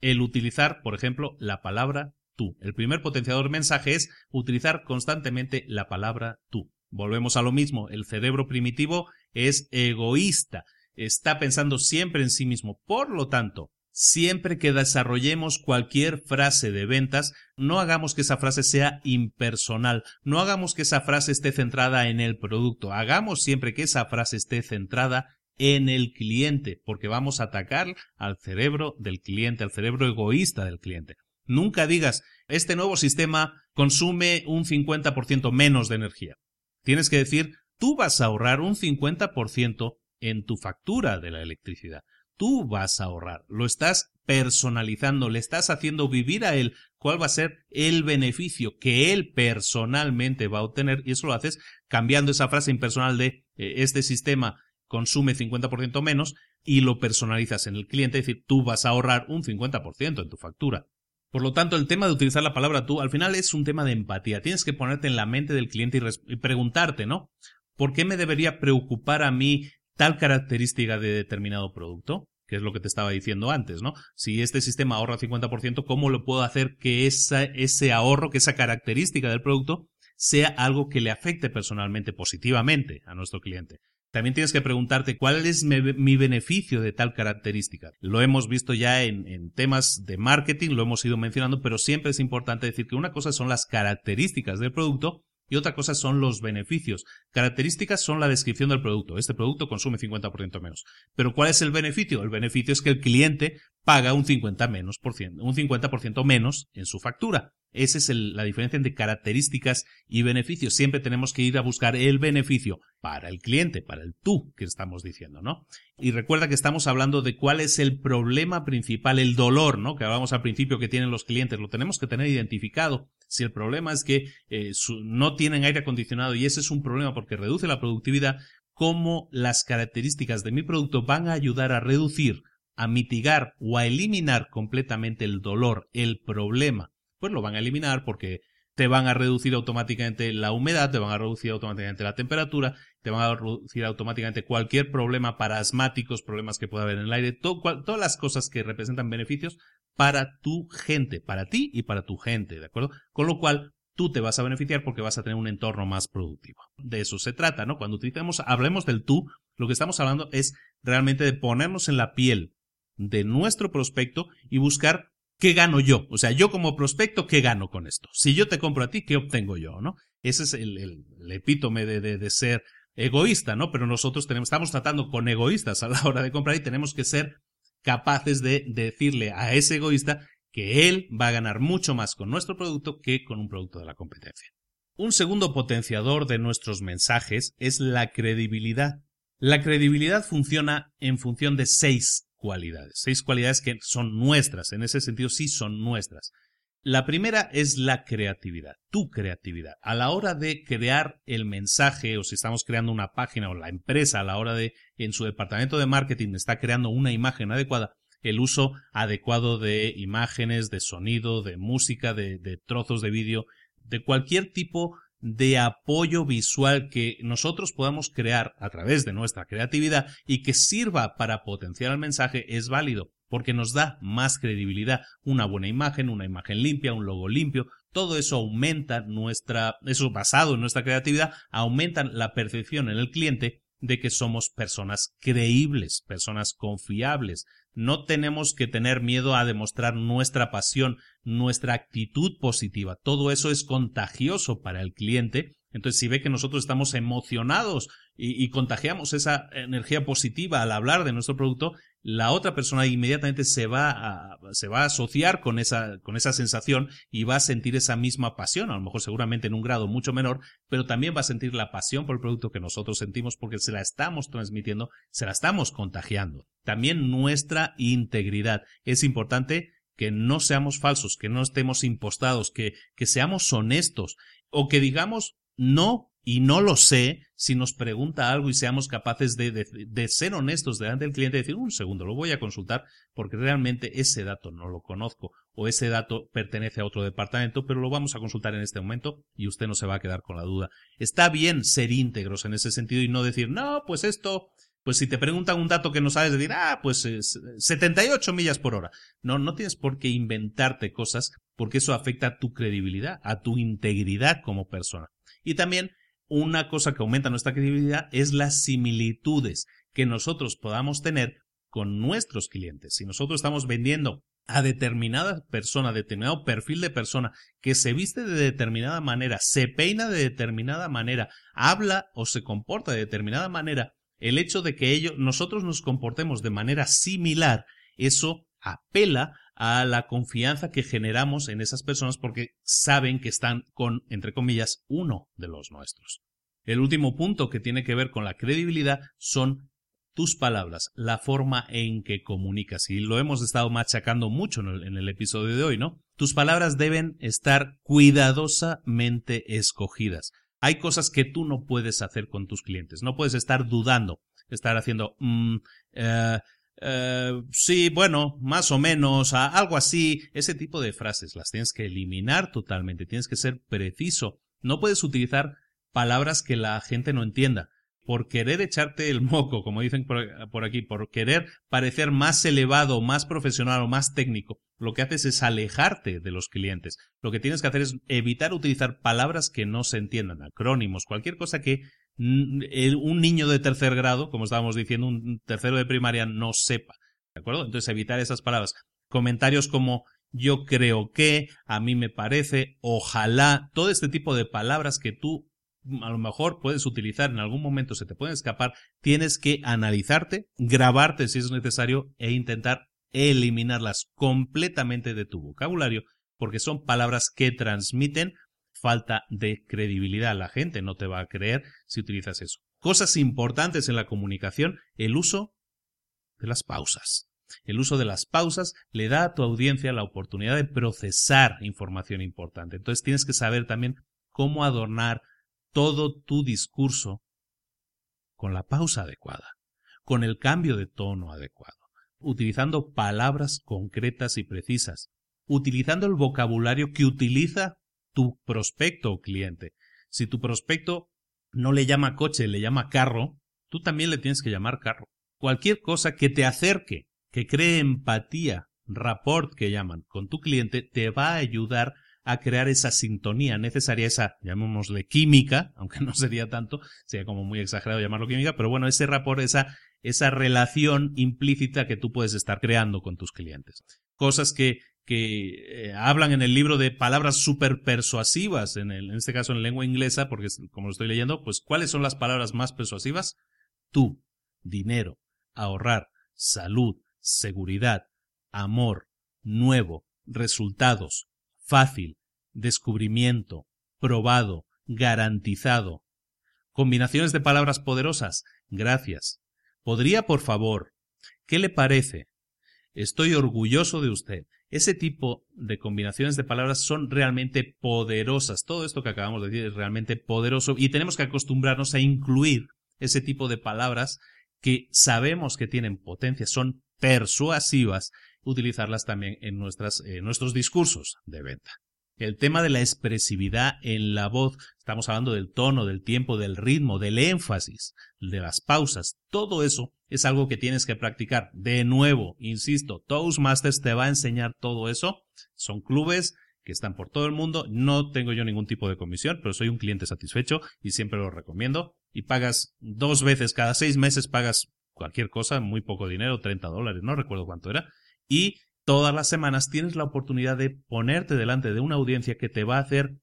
el utilizar, por ejemplo, la palabra tú. El primer potenciador mensaje es utilizar constantemente la palabra tú. Volvemos a lo mismo, el cerebro primitivo es egoísta, está pensando siempre en sí mismo. Por lo tanto, Siempre que desarrollemos cualquier frase de ventas, no hagamos que esa frase sea impersonal, no hagamos que esa frase esté centrada en el producto, hagamos siempre que esa frase esté centrada en el cliente, porque vamos a atacar al cerebro del cliente, al cerebro egoísta del cliente. Nunca digas, este nuevo sistema consume un 50% menos de energía. Tienes que decir, tú vas a ahorrar un 50% en tu factura de la electricidad tú vas a ahorrar, lo estás personalizando, le estás haciendo vivir a él cuál va a ser el beneficio que él personalmente va a obtener y eso lo haces cambiando esa frase impersonal de eh, este sistema consume 50% menos y lo personalizas en el cliente, es decir, tú vas a ahorrar un 50% en tu factura. Por lo tanto, el tema de utilizar la palabra tú al final es un tema de empatía. Tienes que ponerte en la mente del cliente y preguntarte, ¿no? ¿Por qué me debería preocupar a mí tal característica de determinado producto? que es lo que te estaba diciendo antes, ¿no? Si este sistema ahorra 50%, ¿cómo lo puedo hacer que ese ahorro, que esa característica del producto sea algo que le afecte personalmente, positivamente a nuestro cliente? También tienes que preguntarte cuál es mi, beneficio de tal característica. Lo hemos visto ya en, temas de marketing, lo hemos ido mencionando, pero siempre es importante decir que una cosa son las características del producto y otra cosa son los beneficios. Características son la descripción del producto. Este producto consume 50% menos. Pero ¿cuál es el beneficio? El beneficio es que el cliente paga un 50%, menos por ciento, un 50 menos en su factura. Esa es la diferencia entre características y beneficios. Siempre tenemos que ir a buscar el beneficio para el cliente, para el tú que estamos diciendo, ¿no? Y recuerda que estamos hablando de cuál es el problema principal, el dolor, ¿no? Que hablábamos al principio que tienen los clientes. Lo tenemos que tener identificado. Si el problema es que eh, no tienen aire acondicionado y ese es un problema porque reduce la productividad, ¿cómo las características de mi producto van a ayudar a reducir, a mitigar o a eliminar completamente el dolor, el problema pues lo van a eliminar porque te van a reducir automáticamente la humedad, te van a reducir automáticamente la temperatura, te van a reducir automáticamente cualquier problema para asmáticos, problemas que pueda haber en el aire, todas las cosas que representan beneficios para tu gente, para ti y para tu gente, ¿de acuerdo? Con lo cual, tú te vas a beneficiar porque vas a tener un entorno más productivo. De eso se trata, ¿no? Cuando hablemos del tú, lo que estamos hablando es realmente de ponernos en la piel de nuestro prospecto y buscar ¿qué gano yo? O sea, yo como prospecto, ¿qué gano con esto? Si yo te compro a ti, ¿qué obtengo yo? ¿no? Ese es el, epítome de, ser egoísta, ¿no? Pero nosotros estamos tratando con egoístas a la hora de comprar y tenemos que ser capaces de, de decirle a ese egoísta que él va a ganar mucho más con nuestro producto que con un producto de la competencia. Un segundo potenciador de nuestros mensajes es la credibilidad. La credibilidad funciona en función de seis cualidades. Seis cualidades que son nuestras, en ese sentido sí son nuestras. La primera es la creatividad, tu creatividad. A la hora de crear el mensaje o si estamos creando una página o la empresa a la hora de en su departamento de marketing está creando una imagen adecuada, el uso adecuado de imágenes, de sonido, de música, de, de trozos de vídeo, de cualquier tipo de apoyo visual que nosotros podamos crear a través de nuestra creatividad y que sirva para potenciar el mensaje es válido porque nos da más credibilidad. Una buena imagen, una imagen limpia, un logo limpio, todo eso aumenta nuestra, eso basado en nuestra creatividad, aumentan la percepción en el cliente de que somos personas creíbles, personas confiables. No tenemos que tener miedo a demostrar nuestra pasión, nuestra actitud positiva. Todo eso es contagioso para el cliente. Entonces, si ve que nosotros estamos emocionados y, contagiamos esa energía positiva al hablar de nuestro producto, la otra persona inmediatamente se va a, se va a asociar con esa, con esa sensación y va a sentir esa misma pasión, a lo mejor seguramente en un grado mucho menor, pero también va a sentir la pasión por el producto que nosotros sentimos porque se la estamos transmitiendo, se la estamos contagiando. También nuestra integridad. Es importante que no seamos falsos, que no estemos impostados, que, que seamos honestos o que digamos no y no lo sé si nos pregunta algo y seamos capaces de, de, ser honestos delante del cliente y decir, un segundo, lo voy a consultar porque realmente ese dato no lo conozco o ese dato pertenece a otro departamento, pero lo vamos a consultar en este momento y usted no se va a quedar con la duda. Está bien ser íntegros en ese sentido y no decir, no, pues esto, pues si te preguntan un dato que no sabes decir, ah, pues es 78 millas por hora. No, no tienes por qué inventarte cosas porque eso afecta a tu credibilidad, a tu integridad como persona. Y también una cosa que aumenta nuestra credibilidad es las similitudes que nosotros podamos tener con nuestros clientes. Si nosotros estamos vendiendo a determinada persona, determinado perfil de persona que se viste de determinada manera, se peina de determinada manera, habla o se comporta de determinada manera, el hecho de que ellos, nosotros nos comportemos de manera similar, eso apela a la confianza que generamos en esas personas porque saben que están con, entre comillas, uno de los nuestros. El último punto que tiene que ver con la credibilidad son tus palabras, la forma en que comunicas. Y lo hemos estado machacando mucho en el, episodio de hoy, ¿no? Tus palabras deben estar cuidadosamente escogidas. Hay cosas que tú no puedes hacer con tus clientes. No puedes estar dudando estar haciendo, mm, eh, eh, sí, bueno, más o menos, algo así, ese tipo de frases las tienes que eliminar totalmente, tienes que ser preciso. No puedes utilizar palabras que la gente no entienda por querer echarte el moco, como dicen por, aquí, por querer parecer más elevado, más profesional o más técnico, lo que haces es alejarte de los clientes. Lo que tienes que hacer es evitar utilizar palabras que no se entiendan, acrónimos, cualquier cosa que un niño de tercer grado, como estábamos diciendo, un tercero de primaria no sepa. ¿De acuerdo? Entonces evitar esas palabras. Comentarios como yo creo que, a mí me parece, ojalá, todo este tipo de palabras que tú a lo mejor puedes utilizar en algún momento, se te pueden escapar, tienes que analizarte, grabarte si es necesario e intentar eliminarlas completamente de tu vocabulario, porque son palabras que transmiten falta de credibilidad. La gente no te va a creer si utilizas eso. Cosas importantes en la comunicación, el uso de las pausas. El uso de las pausas le da a tu audiencia la oportunidad de procesar información importante. Entonces tienes que saber también cómo adornar todo tu discurso con la pausa adecuada, con el cambio de tono adecuado, utilizando palabras concretas y precisas, utilizando el vocabulario que utiliza tu prospecto o cliente. Si tu prospecto no le llama coche, le llama carro, tú también le tienes que llamar carro. Cualquier cosa que te acerque, que cree empatía, rapport que llaman, con tu cliente, te va a ayudar a crear esa sintonía necesaria, esa, llamémosle química, aunque no sería tanto, sería como muy exagerado llamarlo química, pero bueno, ese rapport, esa, esa relación implícita que tú puedes estar creando con tus clientes. Cosas que, que eh, hablan en el libro de palabras súper persuasivas, en, en este caso en lengua inglesa, porque como lo estoy leyendo, pues ¿cuáles son las palabras más persuasivas? Tú, dinero, ahorrar, salud, seguridad, amor, nuevo, resultados, fácil, descubrimiento, probado, garantizado. Combinaciones de palabras poderosas. Gracias. ¿Podría, por favor? ¿Qué le parece? Estoy orgulloso de usted. Ese tipo de combinaciones de palabras son realmente poderosas. Todo esto que acabamos de decir es realmente poderoso y tenemos que acostumbrarnos a incluir ese tipo de palabras que sabemos que tienen potencia, son persuasivas, utilizarlas también en nuestros discursos de venta. El tema de la expresividad en la voz, estamos hablando del tono, del tiempo, del ritmo, del énfasis, de las pausas, todo eso es algo que tienes que practicar. De nuevo, insisto, Toastmasters te va a enseñar todo eso. Son clubes que están por todo el mundo. No tengo yo ningún tipo de comisión, pero soy un cliente satisfecho y siempre lo recomiendo. Y pagas dos veces cada seis meses, pagas cualquier cosa, muy poco dinero, 30 dólares, no recuerdo cuánto era. Y todas las semanas tienes la oportunidad de ponerte delante de una audiencia que te va a hacer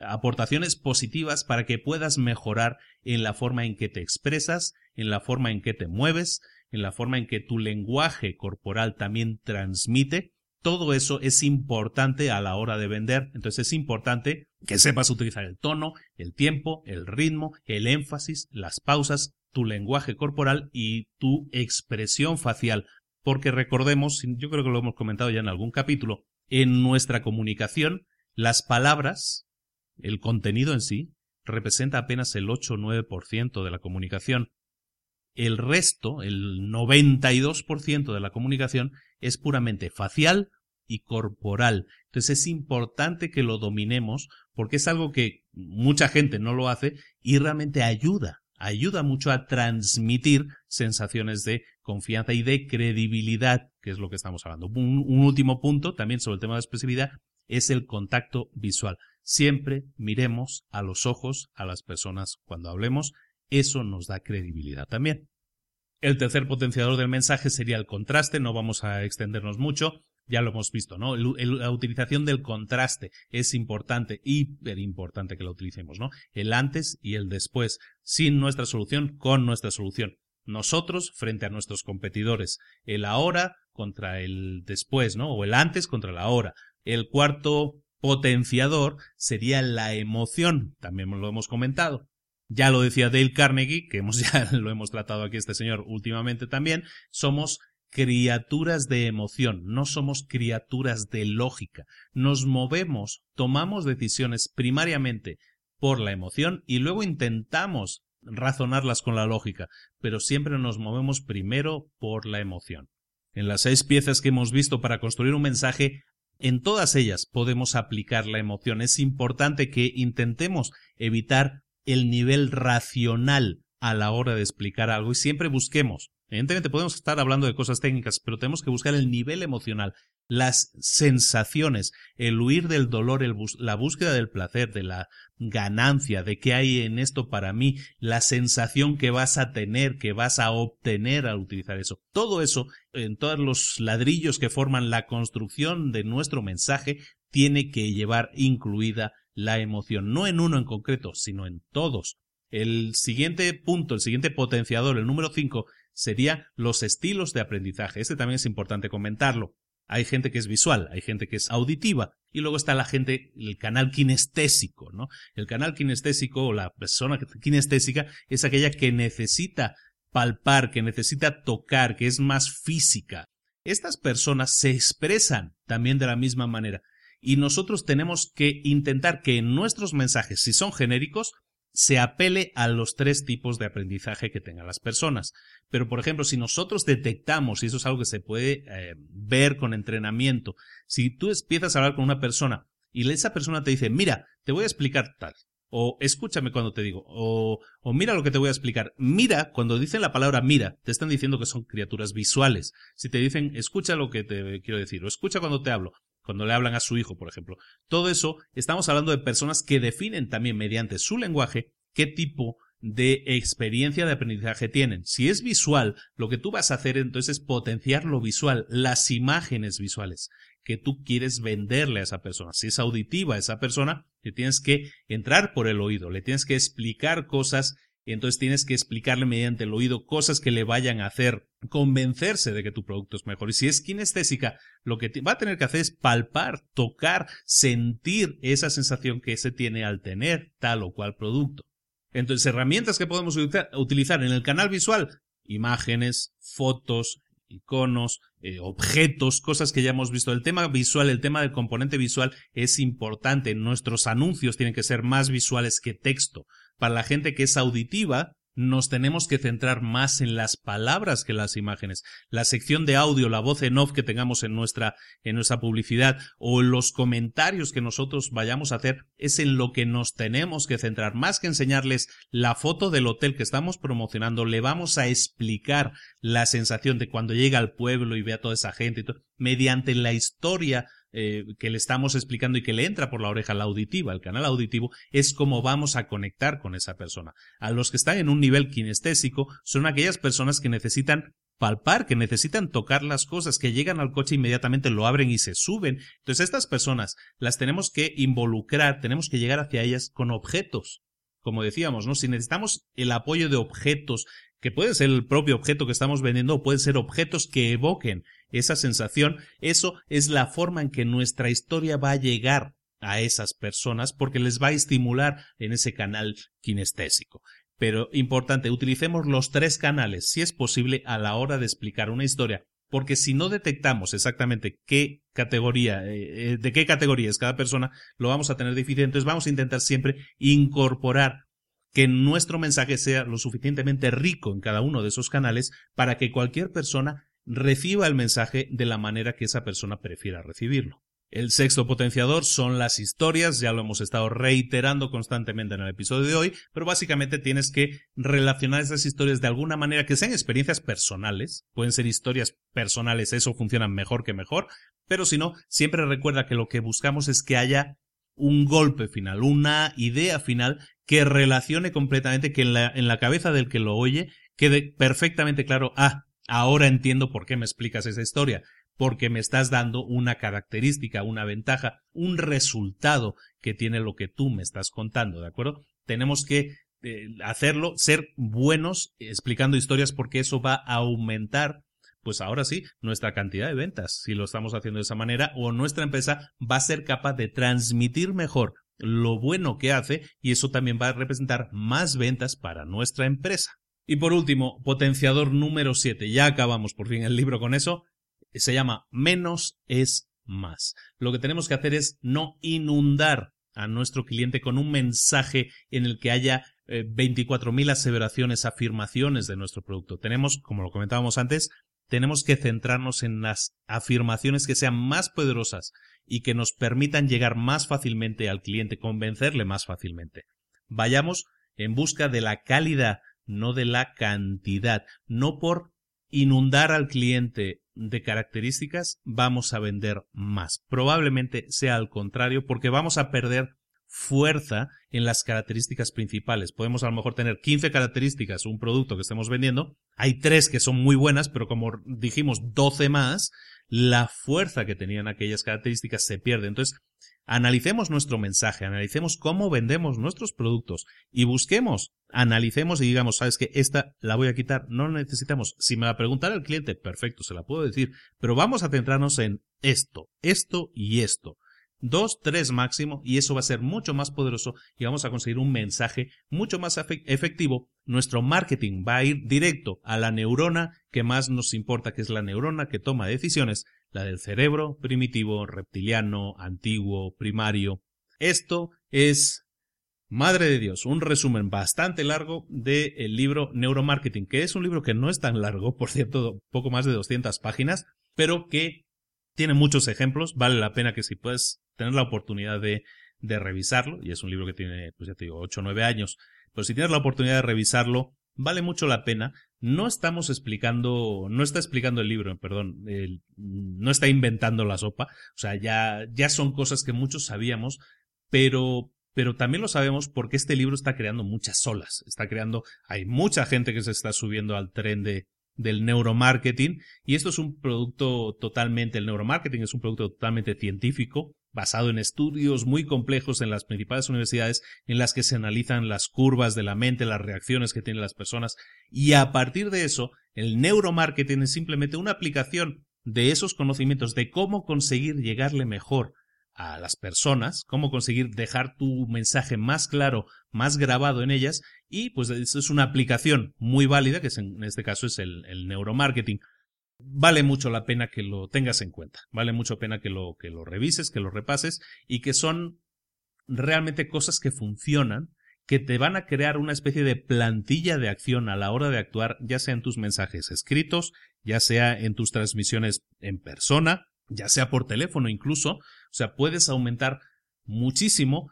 aportaciones positivas para que puedas mejorar en la forma en que te expresas, en la forma en que te mueves, en la forma en que tu lenguaje corporal también transmite. Todo eso es importante a la hora de vender, entonces es importante que sepas utilizar el tono, el tiempo, el ritmo, el énfasis, las pausas, tu lenguaje corporal y tu expresión facial porque recordemos, yo creo que lo hemos comentado ya en algún capítulo, en nuestra comunicación, las palabras, el contenido en sí, representa apenas el 8 o 9% de la comunicación. El resto, el 92% de la comunicación, es puramente facial y corporal. Entonces es importante que lo dominemos porque es algo que mucha gente no lo hace y realmente ayuda ayuda mucho a transmitir sensaciones de confianza y de credibilidad, que es lo que estamos hablando. Un, último punto también sobre el tema de expresividad es el contacto visual. Siempre miremos a los ojos a las personas cuando hablemos. Eso nos da credibilidad también. El tercer potenciador del mensaje sería el contraste, no vamos a extendernos mucho, ya lo hemos visto, ¿no? la utilización del contraste es importante, hiper importante que lo utilicemos, ¿no? El antes y el después, sin nuestra solución, con nuestra solución. Nosotros frente a nuestros competidores, el ahora contra el después, ¿no? O el antes contra la ahora. El cuarto potenciador sería la emoción, también lo hemos comentado. Ya lo decía Dale Carnegie, que hemos ya lo hemos tratado aquí este señor últimamente también, somos criaturas de emoción, no somos criaturas de lógica. Nos movemos, tomamos decisiones primariamente por la emoción y luego intentamos razonarlas con la lógica, pero siempre nos movemos primero por la emoción. En las seis piezas que hemos visto para construir un mensaje, en todas ellas podemos aplicar la emoción. Es importante que intentemos evitar el nivel racional a la hora de explicar algo y siempre busquemos. Evidentemente podemos estar hablando de cosas técnicas, pero tenemos que buscar el nivel emocional, las sensaciones, el huir del dolor, la búsqueda del placer, de la ganancia, de qué hay en esto para mí, la sensación que vas a tener, que vas a obtener al utilizar eso. Todo eso, en todos los ladrillos que forman la construcción de nuestro mensaje, tiene que llevar incluida la emoción, no en uno en concreto, sino en todos. El siguiente punto, el siguiente potenciador, el número 5, sería los estilos de aprendizaje. Este también es importante comentarlo. Hay gente que es visual, hay gente que es auditiva y luego está la gente, el canal kinestésico, ¿no? El canal kinestésico o la persona kinestésica es aquella que necesita palpar, que necesita tocar, que es más física. Estas personas se expresan también de la misma manera y nosotros tenemos que intentar que en nuestros mensajes, si son genéricos, se apele a los tres tipos de aprendizaje que tengan las personas. Pero, por ejemplo, si nosotros detectamos, y eso es algo que se puede eh, ver con entrenamiento, si tú empiezas a hablar con una persona y esa persona te dice, mira, te voy a explicar tal, o escúchame cuando te digo, o, o, mira lo que te voy a explicar. Mira, cuando dicen la palabra mira, te están diciendo que son criaturas visuales. Si te dicen, escucha lo que te quiero decir, o escucha cuando te hablo, cuando le hablan a su hijo, por ejemplo. Todo eso, estamos hablando de personas que definen también mediante su lenguaje qué tipo de experiencia de aprendizaje tienen. Si es visual, lo que tú vas a hacer entonces es potenciar lo visual, las imágenes visuales que tú quieres venderle a esa persona. Si es auditiva a esa persona, le tienes que entrar por el oído, le tienes que explicar cosas y entonces tienes que explicarle mediante el oído cosas que le vayan a hacer convencerse de que tu producto es mejor. Y si es kinestésica, lo que va a tener que hacer es palpar, tocar, sentir esa sensación que se tiene al tener tal o cual producto. Entonces, herramientas que podemos utilizar en el canal visual, imágenes, fotos, iconos, eh, objetos, cosas que ya hemos visto. El tema visual, el tema del componente visual es importante. Nuestros anuncios tienen que ser más visuales que texto. Para la gente que es auditiva, nos tenemos que centrar más en las palabras que las imágenes. La sección de audio, la voz en off que tengamos en nuestra, en nuestra publicidad o los comentarios que nosotros vayamos a hacer es en lo que nos tenemos que centrar. Más que enseñarles la foto del hotel que estamos promocionando, le vamos a explicar la sensación de cuando llega al pueblo y ve a toda esa gente y todo, mediante la historia eh, que le estamos explicando y que le entra por la oreja la auditiva, el canal auditivo, es cómo vamos a conectar con esa persona. A los que están en un nivel kinestésico son aquellas personas que necesitan palpar, que necesitan tocar las cosas, que llegan al coche inmediatamente lo abren y se suben. Entonces estas personas las tenemos que involucrar, tenemos que llegar hacia ellas con objetos. Como decíamos, ¿no? Si necesitamos el apoyo de objetos, que puede ser el propio objeto que estamos vendiendo o pueden ser objetos que evoquen esa sensación, eso es la forma en que nuestra historia va a llegar a esas personas porque les va a estimular en ese canal kinestésico. Pero importante, utilicemos los tres canales, si es posible, a la hora de explicar una historia, porque si no detectamos exactamente qué categoría, eh, eh, de qué categoría es cada persona, lo vamos a tener difícil. Entonces vamos a intentar siempre incorporar que nuestro mensaje sea lo suficientemente rico en cada uno de esos canales para que cualquier persona reciba el mensaje de la manera que esa persona prefiera recibirlo. El sexto potenciador son las historias, ya lo hemos estado reiterando constantemente en el episodio de hoy, pero básicamente tienes que relacionar esas historias de alguna manera que sean experiencias personales, pueden ser historias personales, eso funciona mejor que mejor, pero si no, siempre recuerda que lo que buscamos es que haya un golpe final, una idea final que relacione completamente, que en la, en la cabeza del que lo oye quede perfectamente claro, ah, ahora entiendo por qué me explicas esa historia, porque me estás dando una característica, una ventaja, un resultado que tiene lo que tú me estás contando, ¿de acuerdo? Tenemos que eh, hacerlo, ser buenos explicando historias porque eso va a aumentar pues ahora sí, nuestra cantidad de ventas, si lo estamos haciendo de esa manera, o nuestra empresa va a ser capaz de transmitir mejor lo bueno que hace y eso también va a representar más ventas para nuestra empresa. Y por último, potenciador número 7, ya acabamos por fin el libro con eso, se llama menos es más. Lo que tenemos que hacer es no inundar a nuestro cliente con un mensaje en el que haya 24.000 aseveraciones, afirmaciones de nuestro producto. Tenemos, como lo comentábamos antes, tenemos que centrarnos en las afirmaciones que sean más poderosas y que nos permitan llegar más fácilmente al cliente, convencerle más fácilmente. Vayamos en busca de la calidad, no de la cantidad. No por inundar al cliente de características vamos a vender más. Probablemente sea al contrario porque vamos a perder fuerza en las características principales. Podemos a lo mejor tener 15 características, un producto que estemos vendiendo, hay tres que son muy buenas, pero como dijimos 12 más, la fuerza que tenían aquellas características se pierde. Entonces, analicemos nuestro mensaje, analicemos cómo vendemos nuestros productos y busquemos, analicemos y digamos, sabes que esta la voy a quitar, no la necesitamos. Si me la preguntara el cliente, perfecto, se la puedo decir, pero vamos a centrarnos en esto, esto y esto dos, tres máximo, y eso va a ser mucho más poderoso y vamos a conseguir un mensaje mucho más efectivo. Nuestro marketing va a ir directo a la neurona que más nos importa, que es la neurona que toma decisiones, la del cerebro primitivo, reptiliano, antiguo, primario. Esto es, madre de Dios, un resumen bastante largo del libro Neuromarketing, que es un libro que no es tan largo, por cierto, poco más de 200 páginas, pero que tiene muchos ejemplos, vale la pena que si puedes tener la oportunidad de, de revisarlo, y es un libro que tiene, pues ya te digo, 8 o 9 años, pero si tienes la oportunidad de revisarlo, vale mucho la pena. No estamos explicando, no está explicando el libro, perdón, no está inventando la sopa, o sea, ya, ya son cosas que muchos sabíamos, pero, pero también lo sabemos porque este libro está creando muchas olas, está creando, hay mucha gente que se está subiendo al tren de, del neuromarketing y esto es un producto totalmente, el neuromarketing es un producto totalmente científico, basado en estudios muy complejos en las principales universidades en las que se analizan las curvas de la mente, las reacciones que tienen las personas y a partir de eso el neuromarketing es simplemente una aplicación de esos conocimientos de cómo conseguir llegarle mejor a las personas, cómo conseguir dejar tu mensaje más claro, más grabado en ellas, y pues es una aplicación muy válida, que en este caso es el, el, neuromarketing. Vale mucho la pena que lo tengas en cuenta, vale mucho la pena que lo, que lo revises, que lo repases, y que son realmente cosas que funcionan, que te van a crear una especie de plantilla de acción a la hora de actuar, ya sea en tus mensajes escritos, ya sea en tus transmisiones en persona, ya sea por teléfono incluso, o sea, puedes aumentar muchísimo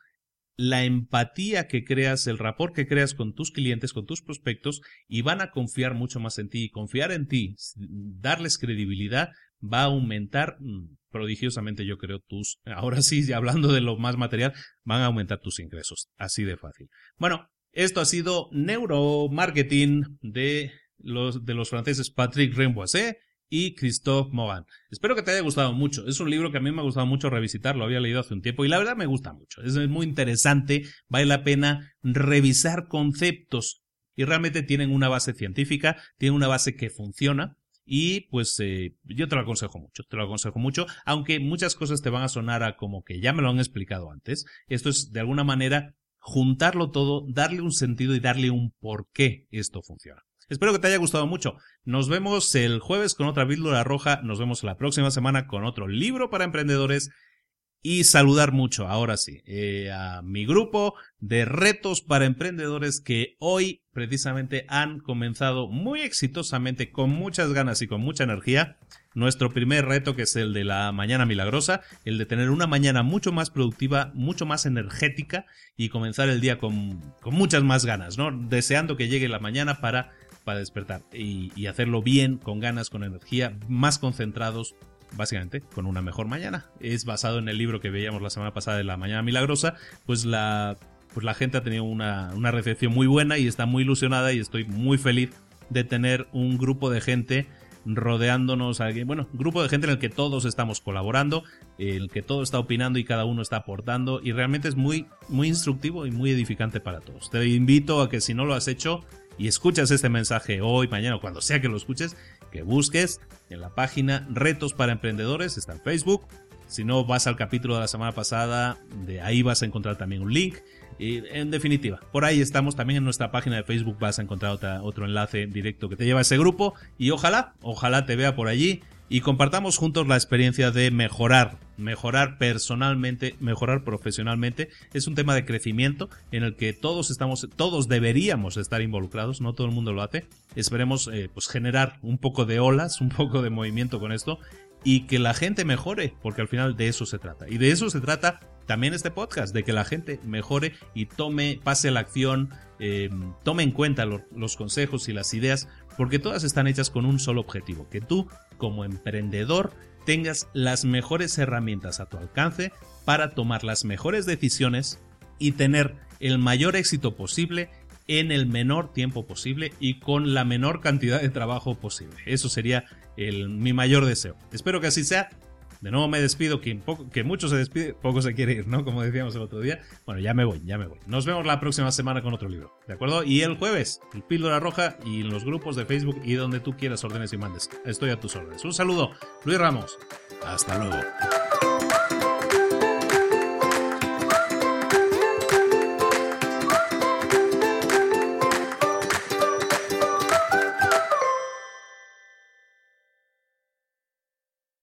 la empatía que creas, el rapport que creas con tus clientes, con tus prospectos, y van a confiar mucho más en ti. Y confiar en ti, darles credibilidad, va a aumentar mm, prodigiosamente, yo creo, tus, ahora sí, hablando de lo más material, van a aumentar tus ingresos. Así de fácil. Bueno, esto ha sido neuromarketing de los, de los franceses Patrick Remboisset y Christophe Mogan. Espero que te haya gustado mucho. Es un libro que a mí me ha gustado mucho revisitar, lo había leído hace un tiempo y la verdad me gusta mucho. Es muy interesante, vale la pena revisar conceptos y realmente tienen una base científica, tienen una base que funciona y pues eh, yo te lo aconsejo mucho, te lo aconsejo mucho, aunque muchas cosas te van a sonar a como que ya me lo han explicado antes. Esto es de alguna manera juntarlo todo, darle un sentido y darle un por qué esto funciona. Espero que te haya gustado mucho. Nos vemos el jueves con otra píldora roja. Nos vemos la próxima semana con otro libro para emprendedores. Y saludar mucho, ahora sí, eh, a mi grupo de retos para emprendedores que hoy precisamente han comenzado muy exitosamente, con muchas ganas y con mucha energía. Nuestro primer reto, que es el de la mañana milagrosa, el de tener una mañana mucho más productiva, mucho más energética y comenzar el día con, con muchas más ganas, ¿no? Deseando que llegue la mañana para para despertar y, hacerlo bien, con ganas, con energía, más concentrados, básicamente con una mejor mañana. Es basado en el libro que veíamos la semana pasada de la Mañana Milagrosa, pues la, pues la gente ha tenido una, una recepción muy buena y está muy ilusionada y estoy muy feliz de tener un grupo de gente rodeándonos, bueno, un grupo de gente en el que todos estamos colaborando, en el que todo está opinando y cada uno está aportando y realmente es muy, muy instructivo y muy edificante para todos. Te invito a que si no lo has hecho, y escuchas este mensaje hoy, mañana o cuando sea que lo escuches, que busques en la página Retos para Emprendedores, está en Facebook. Si no, vas al capítulo de la semana pasada, de ahí vas a encontrar también un link. Y en definitiva, por ahí estamos también en nuestra página de Facebook, vas a encontrar otro enlace directo que te lleva a ese grupo y ojalá, ojalá te vea por allí y compartamos juntos la experiencia de mejorar, mejorar personalmente, mejorar profesionalmente. Es un tema de crecimiento en el que todos estamos, todos deberíamos estar involucrados, no todo el mundo lo hace. Esperemos eh, pues generar un poco de olas, un poco de movimiento con esto y que la gente mejore, porque al final de eso se trata. Y de eso se trata también este podcast, de que la gente mejore y tome, pase la acción, eh, tome en cuenta los consejos y las ideas, porque todas están hechas con un solo objetivo, que tú como emprendedor tengas las mejores herramientas a tu alcance para tomar las mejores decisiones y tener el mayor éxito posible en el menor tiempo posible y con la menor cantidad de trabajo posible. Eso sería el, mi mayor deseo. Espero que así sea. De nuevo me despido, que, mucho se despide, poco se quiere ir, ¿no? Como decíamos el otro día. Bueno, ya me voy, ya me voy. Nos vemos la próxima semana con otro libro, ¿de acuerdo? Y el jueves, el Píldora Roja y en los grupos de Facebook y donde tú quieras órdenes y mandes. Estoy a tus órdenes. Un saludo, Luis Ramos. Hasta luego.